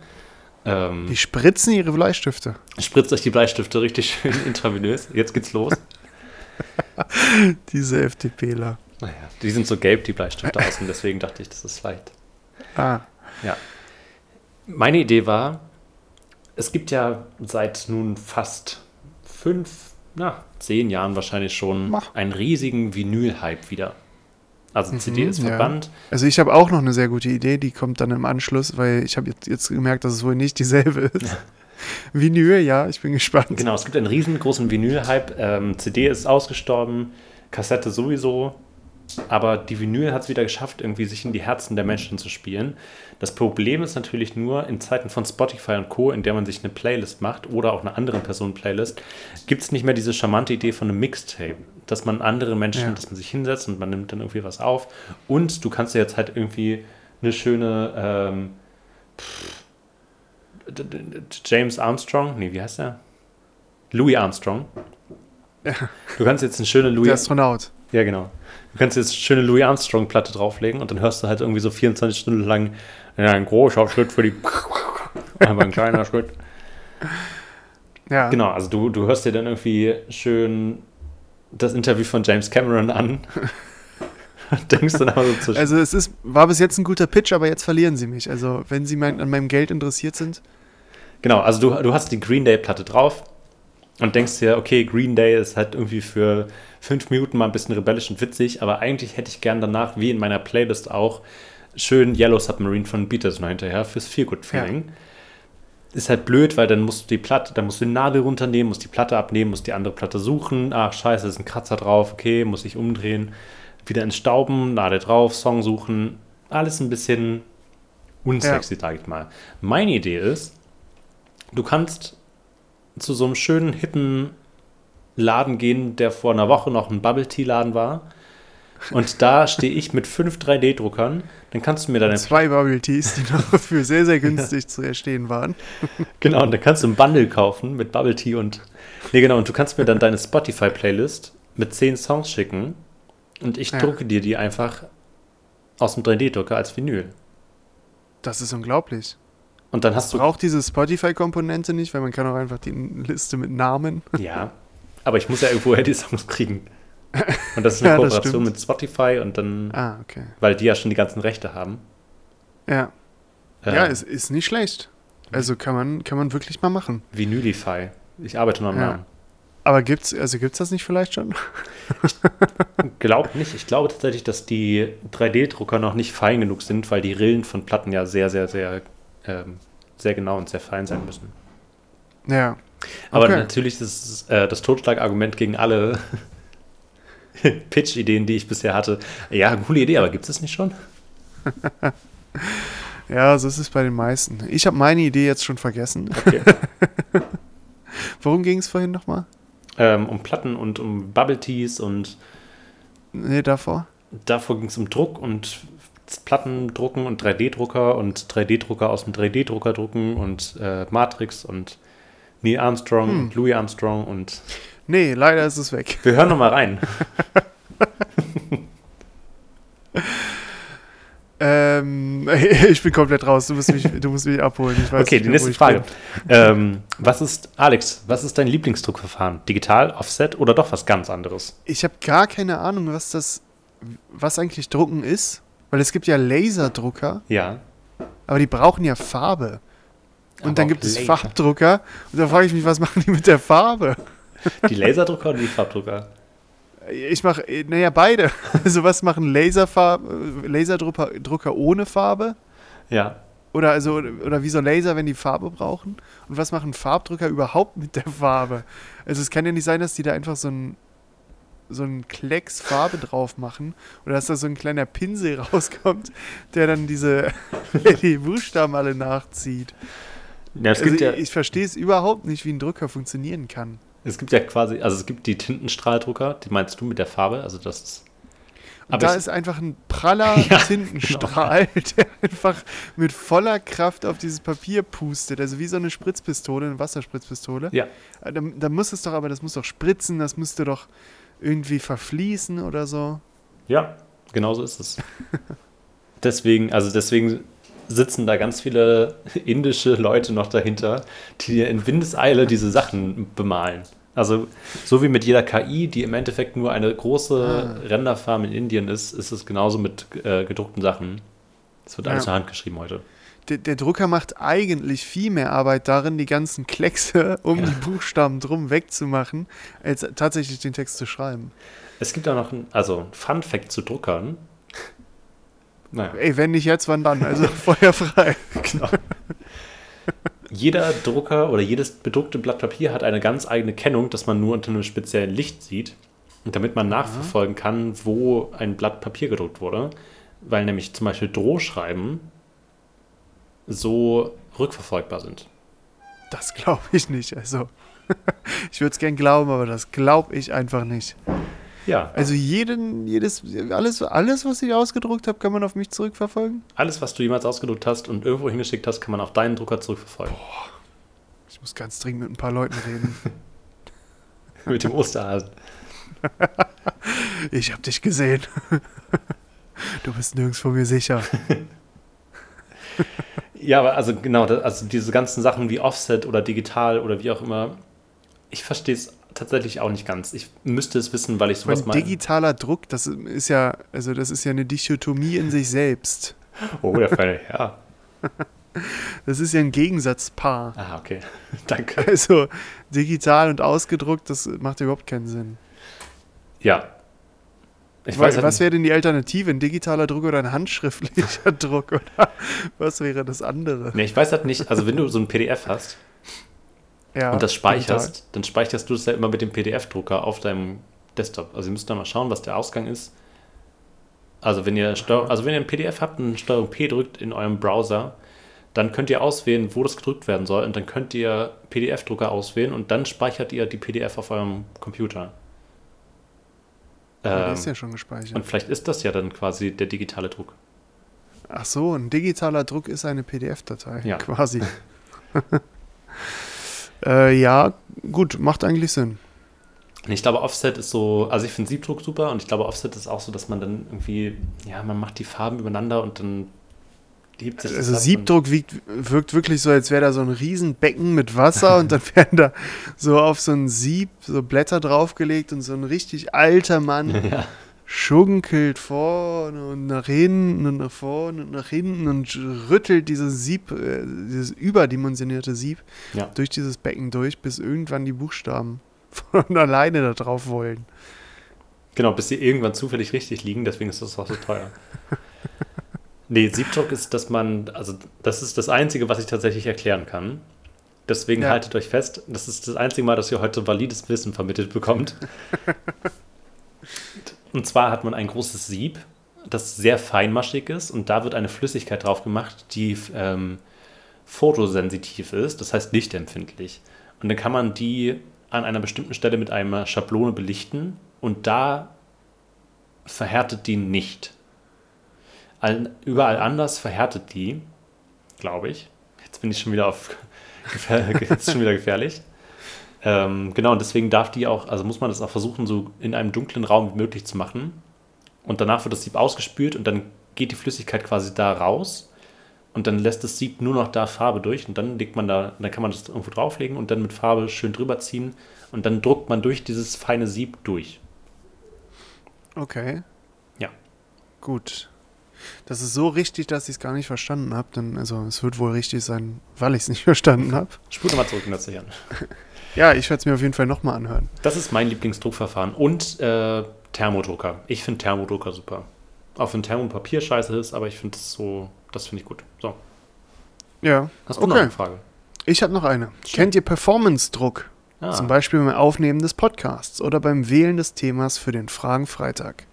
Ähm, Die spritzen ihre Bleistifte. spritzt euch die Bleistifte richtig schön intravenös. Jetzt geht's los. Diese FDPler. Naja, die sind so gelb, die Bleistifte außen, deswegen dachte ich, das ist vielleicht. Ah, Ja. Meine Idee war, es gibt ja seit nun fast fünf, na, zehn Jahren wahrscheinlich schon Mach. einen riesigen Vinyl-Hype wieder. Also CD ist ja. verbannt. also ich habe auch noch eine sehr gute Idee, die kommt dann im Anschluss, weil ich habe jetzt, jetzt gemerkt, dass es wohl nicht dieselbe ist. Vinyl, ja, ich bin gespannt. Genau, es gibt einen riesengroßen Vinyl-Hype. Ähm, CD ist ausgestorben, Kassette sowieso. Aber die Vinyl hat es wieder geschafft, irgendwie sich in die Herzen der Menschen zu spielen. Das Problem ist natürlich nur, in Zeiten von Spotify und Co., in der man sich eine Playlist macht oder auch eine andere Person Playlist, gibt es nicht mehr diese charmante Idee von einem Mixtape, dass man andere Menschen, Ja. dass man sich hinsetzt und man nimmt dann irgendwie was auf. Und du kannst ja jetzt halt irgendwie eine schöne ähm, pff, James Armstrong, nee, wie heißt der? Louis Armstrong. Du kannst jetzt eine schöne Der Louis, Astronaut. ja genau. Du kannst jetzt eine schöne Louis Armstrong Platte drauflegen und dann hörst du halt irgendwie so 24 Stunden lang ja, ein großer Schritt für die, aber ein kleiner Schritt. Ja, Genau, also du, du hörst dir dann irgendwie schön das Interview von James Cameron an. denkst dann aber so zu Also es ist, war bis jetzt ein guter Pitch, aber jetzt verlieren sie mich. Also wenn sie mein, an meinem Geld interessiert sind, Genau, also du, du hast die Green Day-Platte drauf und denkst dir, okay, Green Day ist halt irgendwie für fünf Minuten mal ein bisschen rebellisch und witzig, aber eigentlich hätte ich gern danach, wie in meiner Playlist auch, schön Yellow Submarine von Beatles noch hinterher fürs Feel Good Feeling. Ist halt blöd, weil dann musst du die Platte, dann musst du die Nadel runternehmen, musst die Platte abnehmen, musst die andere Platte suchen. Ach, scheiße, ist ein Kratzer drauf, okay, muss ich umdrehen. Wieder entstauben, Nadel drauf, Song suchen. Alles ein bisschen unsexy, sag ich mal. Meine Idee ist, du kannst zu so einem schönen, hippen Laden gehen, der vor einer Woche noch ein Bubble-Tea-Laden war. Und da stehe ich mit fünf 3D-Druckern. Dann kannst du mir deine zwei Bubble Teas, die noch für sehr, sehr günstig zu erstehen waren. Genau, und dann kannst du ein Bundle kaufen mit Bubble Tea und. Nee, genau, und du kannst mir dann deine Spotify-Playlist mit zehn Songs schicken und ich Ja. drucke dir die einfach aus dem 3D-Drucker als Vinyl. Das ist unglaublich. Und dann hast du. Braucht diese Spotify-Komponente nicht, weil man kann auch einfach die Liste mit Namen. Ja, aber ich muss ja irgendwoher die Songs kriegen. Und das ist eine Ja, Kooperation mit Spotify und dann, Ah, okay. weil die ja schon die ganzen Rechte haben. Ja, Äh, ja es ist nicht schlecht. Also kann man, kann man wirklich mal machen. Vinylify. Ich arbeite noch am Ja. Namen. Aber gibt's, also gibt's das nicht vielleicht schon? Glaub nicht. Ich glaube tatsächlich, dass die 3D-Drucker noch nicht fein genug sind, weil die Rillen von Platten ja sehr, sehr, sehr, ähm, sehr genau und sehr fein sein müssen. Ja. Aber Okay. natürlich ist äh, das Totschlagargument gegen alle Pitch-Ideen, die ich bisher hatte. Ja, coole Idee, aber gibt es nicht schon? Ja, so ist es bei den meisten. Ich habe meine Idee jetzt schon vergessen. Okay. Worum ging es vorhin nochmal? ähm, um Platten und um Bubble Teas und Nee, davor. davor ging es um Druck und Platten drucken und 3D-Drucker und 3D-Drucker aus dem 3D-Drucker drucken und äh, Matrix und Neil Armstrong Hm. und Louis Armstrong und Nee, leider ist es weg. Wir hören noch mal rein. Ähm, ich bin komplett raus. Du musst mich, du musst mich abholen. Ich weiß Okay, die wo nächste Frage. Ähm, was ist, Alex, was ist dein Lieblingsdruckverfahren? Digital, Offset oder doch was ganz anderes? Ich habe gar keine Ahnung, was das, was eigentlich Drucken ist. Weil es gibt ja Laserdrucker, Ja. aber die brauchen ja Farbe. Und Aber dann gibt es Laser. Farbdrucker. Und da frage ich mich, was machen die mit der Farbe? Die Laserdrucker oder die Farbdrucker? Ich mache, naja, beide. Also was machen Laserfarb, Laserdrucker Drucker ohne Farbe? Ja. Oder also oder wieso Laser, wenn die Farbe brauchen? Und was machen Farbdrucker überhaupt mit der Farbe? Also es kann ja nicht sein, dass die da einfach so ein so ein Klecks Farbe drauf machen oder dass da so ein kleiner Pinsel rauskommt, der dann diese die Buchstaben alle nachzieht. ja, Also gibt ja ich verstehe es überhaupt nicht, wie ein Drucker funktionieren kann. es gibt ja quasi, also es gibt die Tintenstrahldrucker, die meinst du mit der Farbe, also das ist. Und Aber da ich- ist einfach ein praller Ja, Tintenstrahl, der einfach mit voller Kraft auf dieses Papier pustet. Also wie so eine Spritzpistole, eine Wasserspritzpistole. Ja. Äh, Da, da muss es doch, aber das muss doch spritzen, das müsste doch irgendwie verfließen oder so. Ja, genau so ist es. deswegen, also deswegen sitzen da ganz viele indische Leute noch dahinter, die in Windeseile diese Sachen bemalen. Also so wie mit jeder KI, die im Endeffekt nur eine große Ah. Renderfarm in Indien ist, ist es genauso mit äh, gedruckten Sachen. Es wird alles Ja. in Hand geschrieben heute. Der, der Drucker macht eigentlich viel mehr Arbeit darin, die ganzen Kleckse um Ja. die Buchstaben drum wegzumachen, als tatsächlich den Text zu schreiben. Es gibt auch noch ein, also ein Fun Fact zu Druckern. Naja. Ey, wenn nicht jetzt, wann dann? Also Feuer frei. Genau. Jeder Drucker oder jedes bedruckte Blatt Papier hat eine ganz eigene Kennung, das man nur unter einem speziellen Licht sieht. Und damit man nachverfolgen kann, wo ein Blatt Papier gedruckt wurde. Weil nämlich zum Beispiel Drohschreiben so rückverfolgbar sind. Das glaube ich nicht. Also, ich würde es gern glauben, aber das glaube ich einfach nicht. Ja, Also jeden, jedes, alles, alles, was ich ausgedruckt habe, kann man auf mich zurückverfolgen? alles, was du jemals ausgedruckt hast und irgendwo hingeschickt hast, kann man auf deinen Drucker zurückverfolgen. Ich muss ganz dringend mit ein paar Leuten reden. Mit dem Osterhasen. Ich habe dich gesehen. Du bist nirgends vor mir sicher. Ja, aber also genau, also diese ganzen Sachen wie Offset oder digital oder wie auch immer, ich verstehe es tatsächlich auch nicht ganz. Ich müsste es wissen, weil ich sowas Mein mal. digitaler Druck, das ist ja, also das ist ja eine Dichotomie in sich selbst. Oh, der Fall, ja. Das ist ja ein Gegensatzpaar. Ah, okay. Danke. Also digital und ausgedruckt, das macht ja überhaupt keinen Sinn. Ja. Ich Weil, weiß halt was wäre denn die Alternative? Ein digitaler Druck oder ein handschriftlicher Druck? Oder was wäre das andere? Nee, ich weiß halt nicht, also wenn du so ein PDF hast Ja, und das speicherst, dann speicherst du es ja immer mit dem PDF-Drucker auf deinem Desktop. Also ihr müsst da mal schauen, was der Ausgang ist. Also wenn ihr also wenn ihr ein PDF habt und Steuerung P drückt in eurem Browser, dann könnt ihr auswählen, wo das gedrückt werden soll und dann könnt ihr PDF-Drucker auswählen und dann speichert ihr die PDF auf eurem Computer. Der Ähm, ist ja schon gespeichert. und vielleicht ist das ja dann quasi der digitale Druck. Ach so, ein digitaler Druck ist eine PDF-Datei, Ja. quasi. äh, ja, gut, macht eigentlich Sinn. Und ich glaube, Offset ist so, also ich finde Siebdruck super und ich glaube, Offset ist auch so, dass man dann irgendwie, ja, man macht die Farben übereinander und dann hebt sich das Also Siebdruck wiegt, wirkt wirklich so, als wäre da so ein Riesenbecken mit Wasser und dann werden da so auf so ein Sieb so Blätter draufgelegt und so ein richtig alter Mann Ja. schunkelt vorne und nach hinten und nach vorne und nach hinten und rüttelt dieses Sieb, äh, dieses überdimensionierte Sieb Ja. durch dieses Becken durch, bis irgendwann die Buchstaben von alleine da drauf wollen. Genau, bis sie irgendwann zufällig richtig liegen, deswegen ist das auch so teuer. Nee, Siebdruck ist, dass man, also das ist das Einzige, was ich tatsächlich erklären kann. Deswegen Ja. haltet euch fest, das ist das einzige Mal, dass ihr heute valides Wissen vermittelt bekommt. und zwar hat man ein großes Sieb, das sehr feinmaschig ist und da wird eine Flüssigkeit drauf gemacht, die ähm, fotosensitiv ist, das heißt lichtempfindlich. Und dann kann man die an einer bestimmten Stelle mit einer Schablone belichten und da verhärtet die nicht. All, überall anders verhärtet die, glaube ich. Jetzt bin ich schon wieder auf jetzt schon wieder gefährlich. Ähm, genau, und deswegen darf die auch, also muss man das auch versuchen, so in einem dunklen Raum wie möglich zu machen. Und danach wird das Sieb ausgespült und dann geht die Flüssigkeit quasi da raus. Und dann lässt das Sieb nur noch da Farbe durch und dann legt man da, dann kann man das irgendwo drauflegen und dann mit Farbe schön drüber ziehen und dann druckt man durch dieses feine Sieb durch. Okay. Ja. Gut. Das ist so richtig, dass ich es gar nicht verstanden habe. Denn also es wird wohl richtig sein, weil ich es nicht verstanden habe. Spul nochmal zurück in das Jahr. Ja, ich werde es mir auf jeden Fall nochmal anhören. Das ist mein Lieblingsdruckverfahren. Und äh, Thermodrucker. Ich finde Thermodrucker super. Auch wenn Thermopapier scheiße ist, aber ich finde das so, das finde ich gut. So. Ja. Hast du noch okay. eine Frage? Ich habe noch eine. Kennt ihr Performance-Druck? Ah, Zum Beispiel beim Aufnehmen des Podcasts oder beim Wählen des Themas für den Fragenfreitag.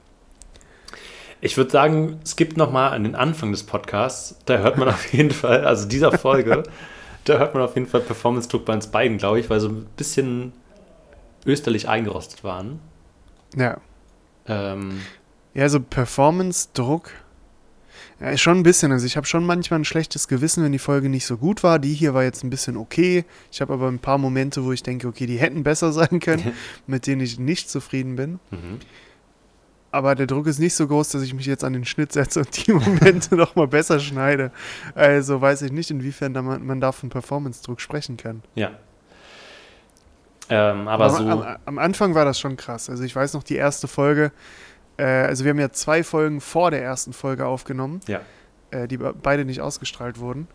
Ich würde sagen, es gibt nochmal an den Anfang des Podcasts, da hört man auf jeden Fall, also dieser Folge, da hört man auf jeden Fall Performance-Druck bei uns beiden, glaube ich, weil so ein bisschen österlich eingerostet waren. Ja. Ähm, Ja, so Performance-Druck. Ja, schon ein bisschen. Also ich habe schon manchmal ein schlechtes Gewissen, wenn die Folge nicht so gut war. Die hier war jetzt ein bisschen okay. Ich habe aber ein paar Momente, wo ich denke, okay, die hätten besser sein können, mit denen ich nicht zufrieden bin. mhm. Aber der Druck ist nicht so groß, dass ich mich jetzt an den Schnitt setze und die Momente nochmal besser schneide. Also weiß ich nicht, inwiefern da man, man da von Performance-Druck sprechen kann. Ja. Ähm, aber am, so. am, am Anfang war das schon krass. Also ich weiß noch, die erste Folge, äh, also wir haben ja zwei Folgen vor der ersten Folge aufgenommen, Ja. äh, die be- beide nicht ausgestrahlt wurden.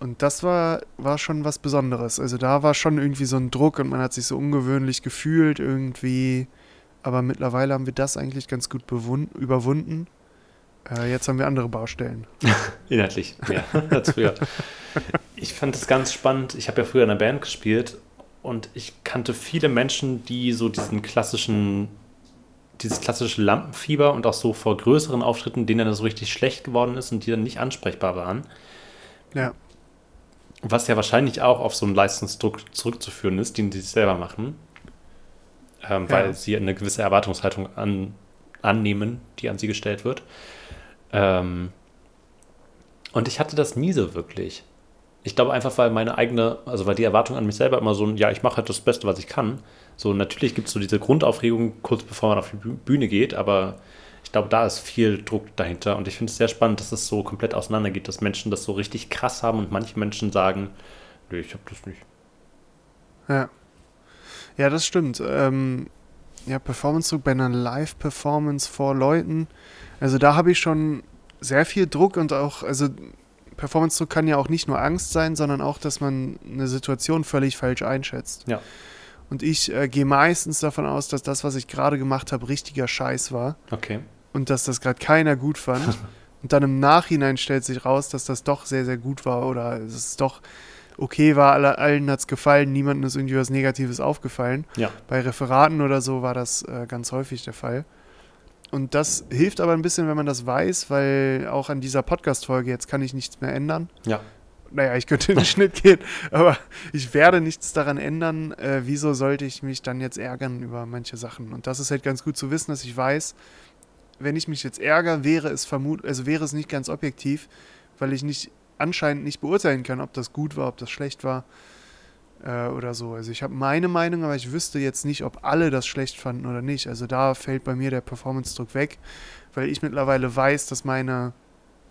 Und das war, war schon was Besonderes. Also da war schon irgendwie so ein Druck und man hat sich so ungewöhnlich gefühlt irgendwie. Aber mittlerweile haben wir das eigentlich ganz gut überwunden. Äh, jetzt haben wir andere Baustellen. Inhaltlich, ja, als früher. Ich fand das ganz spannend. Ich habe ja früher in einer Band gespielt und ich kannte viele Menschen, die so diesen klassischen, dieses klassische Lampenfieber und auch so vor größeren Auftritten, denen dann so richtig schlecht geworden ist und die dann nicht ansprechbar waren. Ja. Was ja wahrscheinlich auch auf so einen Leistungsdruck zurückzuführen ist, den sie selber machen. Ähm, Ja. Weil sie eine gewisse Erwartungshaltung an, annehmen, die an sie gestellt wird. Ähm, und ich hatte das nie so wirklich. Ich glaube einfach, weil meine eigene, also weil die Erwartung an mich selber immer so ein, ja, ich mache halt das Beste, was ich kann. So, natürlich gibt es so diese Grundaufregung kurz bevor man auf die Büh- Bühne geht, aber ich glaube, da ist viel Druck dahinter und ich finde es sehr spannend, dass es so komplett auseinandergeht, dass Menschen das so richtig krass haben und manche Menschen sagen, nee, ich habe das nicht. Ja. Ja, das stimmt. Ähm, ja, Performance-Druck bei einer Live-Performance vor Leuten. Also da habe ich schon sehr viel Druck und auch, also Performance-Druck kann ja auch nicht nur Angst sein, sondern auch, dass man eine Situation völlig falsch einschätzt. Ja. Und ich äh, gehe meistens davon aus, dass das, was ich gerade gemacht habe, richtiger Scheiß war Okay. und dass das gerade keiner gut fand. und dann im Nachhinein stellt sich raus, dass das doch sehr, sehr gut war oder es doch okay war, alle, allen hat es gefallen, niemandem ist irgendwie was Negatives aufgefallen. Ja. Bei Referaten oder so war das äh, ganz häufig der Fall. Und das hilft aber ein bisschen, wenn man das weiß, weil auch an dieser Podcast-Folge jetzt kann ich nichts mehr ändern. Ja. Naja, ich könnte in den Schnitt gehen, aber ich werde nichts daran ändern. Äh, wieso sollte ich mich dann jetzt ärgern über manche Sachen? Und das ist halt ganz gut zu wissen, dass ich weiß, wenn ich mich jetzt ärgere, wäre es vermut, also wäre es nicht ganz objektiv, weil ich nicht anscheinend nicht beurteilen kann, ob das gut war, ob das schlecht war äh, oder so. Also ich habe meine Meinung, aber ich wüsste jetzt nicht, ob alle das schlecht fanden oder nicht. Also da fällt bei mir der Performance-Druck weg, weil ich mittlerweile weiß, dass meine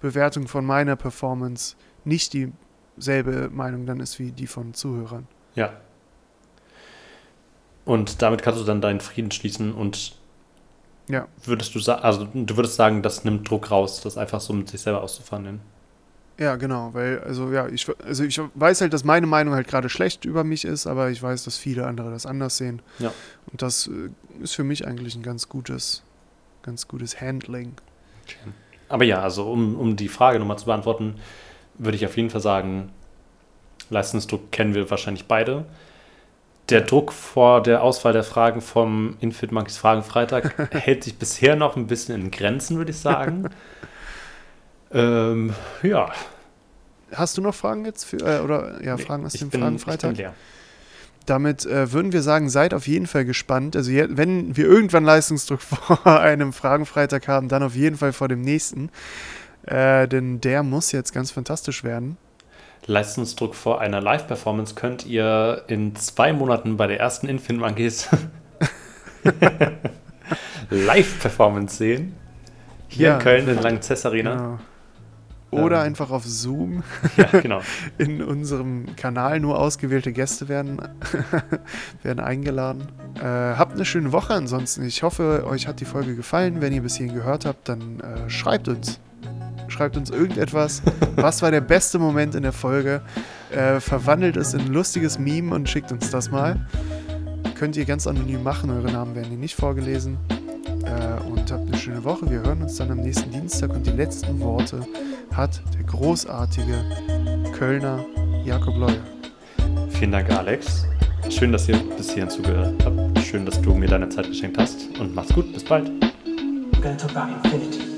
Bewertung von meiner Performance nicht dieselbe Meinung dann ist wie die von Zuhörern. Ja. Und damit kannst du dann deinen Frieden schließen und Ja. würdest du sagen, also du würdest sagen, das nimmt Druck raus, das einfach so mit sich selber auszuverhandeln. Ja, genau, weil, also ja, ich, also ich weiß halt, dass meine Meinung halt gerade schlecht über mich ist, aber ich weiß, dass viele andere das anders sehen. Ja. Und das äh, ist für mich eigentlich ein ganz gutes, ganz gutes Handling. Aber ja, also um, um die Frage nochmal zu beantworten, würde ich auf jeden Fall sagen, Leistungsdruck kennen wir wahrscheinlich beide. Der Druck vor der Auswahl der Fragen vom Infit Monkeys Fragen Freitag hält sich bisher noch ein bisschen in Grenzen, würde ich sagen. ähm, ja, Hast du noch Fragen jetzt für, äh, oder ja, Nee, Fragen aus dem bin, Fragenfreitag? Ich bin leer. Damit äh, würden wir sagen, seid auf jeden Fall gespannt. Also je, wenn wir irgendwann Leistungsdruck vor einem Fragenfreitag haben, dann auf jeden Fall vor dem nächsten. Äh, denn der muss jetzt ganz fantastisch werden. Leistungsdruck vor einer Live-Performance könnt ihr in zwei Monaten bei der ersten Infinite Monkeys Live-Performance sehen. Hier Ja. in Köln, in Langzess Arena. Genau. Oder Ähm. einfach auf Zoom Ja, genau. in unserem Kanal nur ausgewählte Gäste werden, werden eingeladen. Äh, habt eine schöne Woche ansonsten. Ich hoffe, euch hat die Folge gefallen. Wenn ihr bis hierhin gehört habt, dann äh, schreibt uns. Schreibt uns irgendetwas. Was war der beste Moment in der Folge? Äh, verwandelt es in ein lustiges Meme und schickt uns das mal. Könnt ihr ganz anonym machen. Eure Namen werden hier nicht vorgelesen. Äh, und habt eine schöne Woche. Wir hören uns dann am nächsten Dienstag. Und die letzten Worte hat der großartige Kölner Jakob Leuer. Vielen Dank, Alex. Schön, dass ihr bis hierhin zugehört habt. Schön, dass du mir deine Zeit geschenkt hast. Und macht's gut. Bis bald. We're to talk about infinity.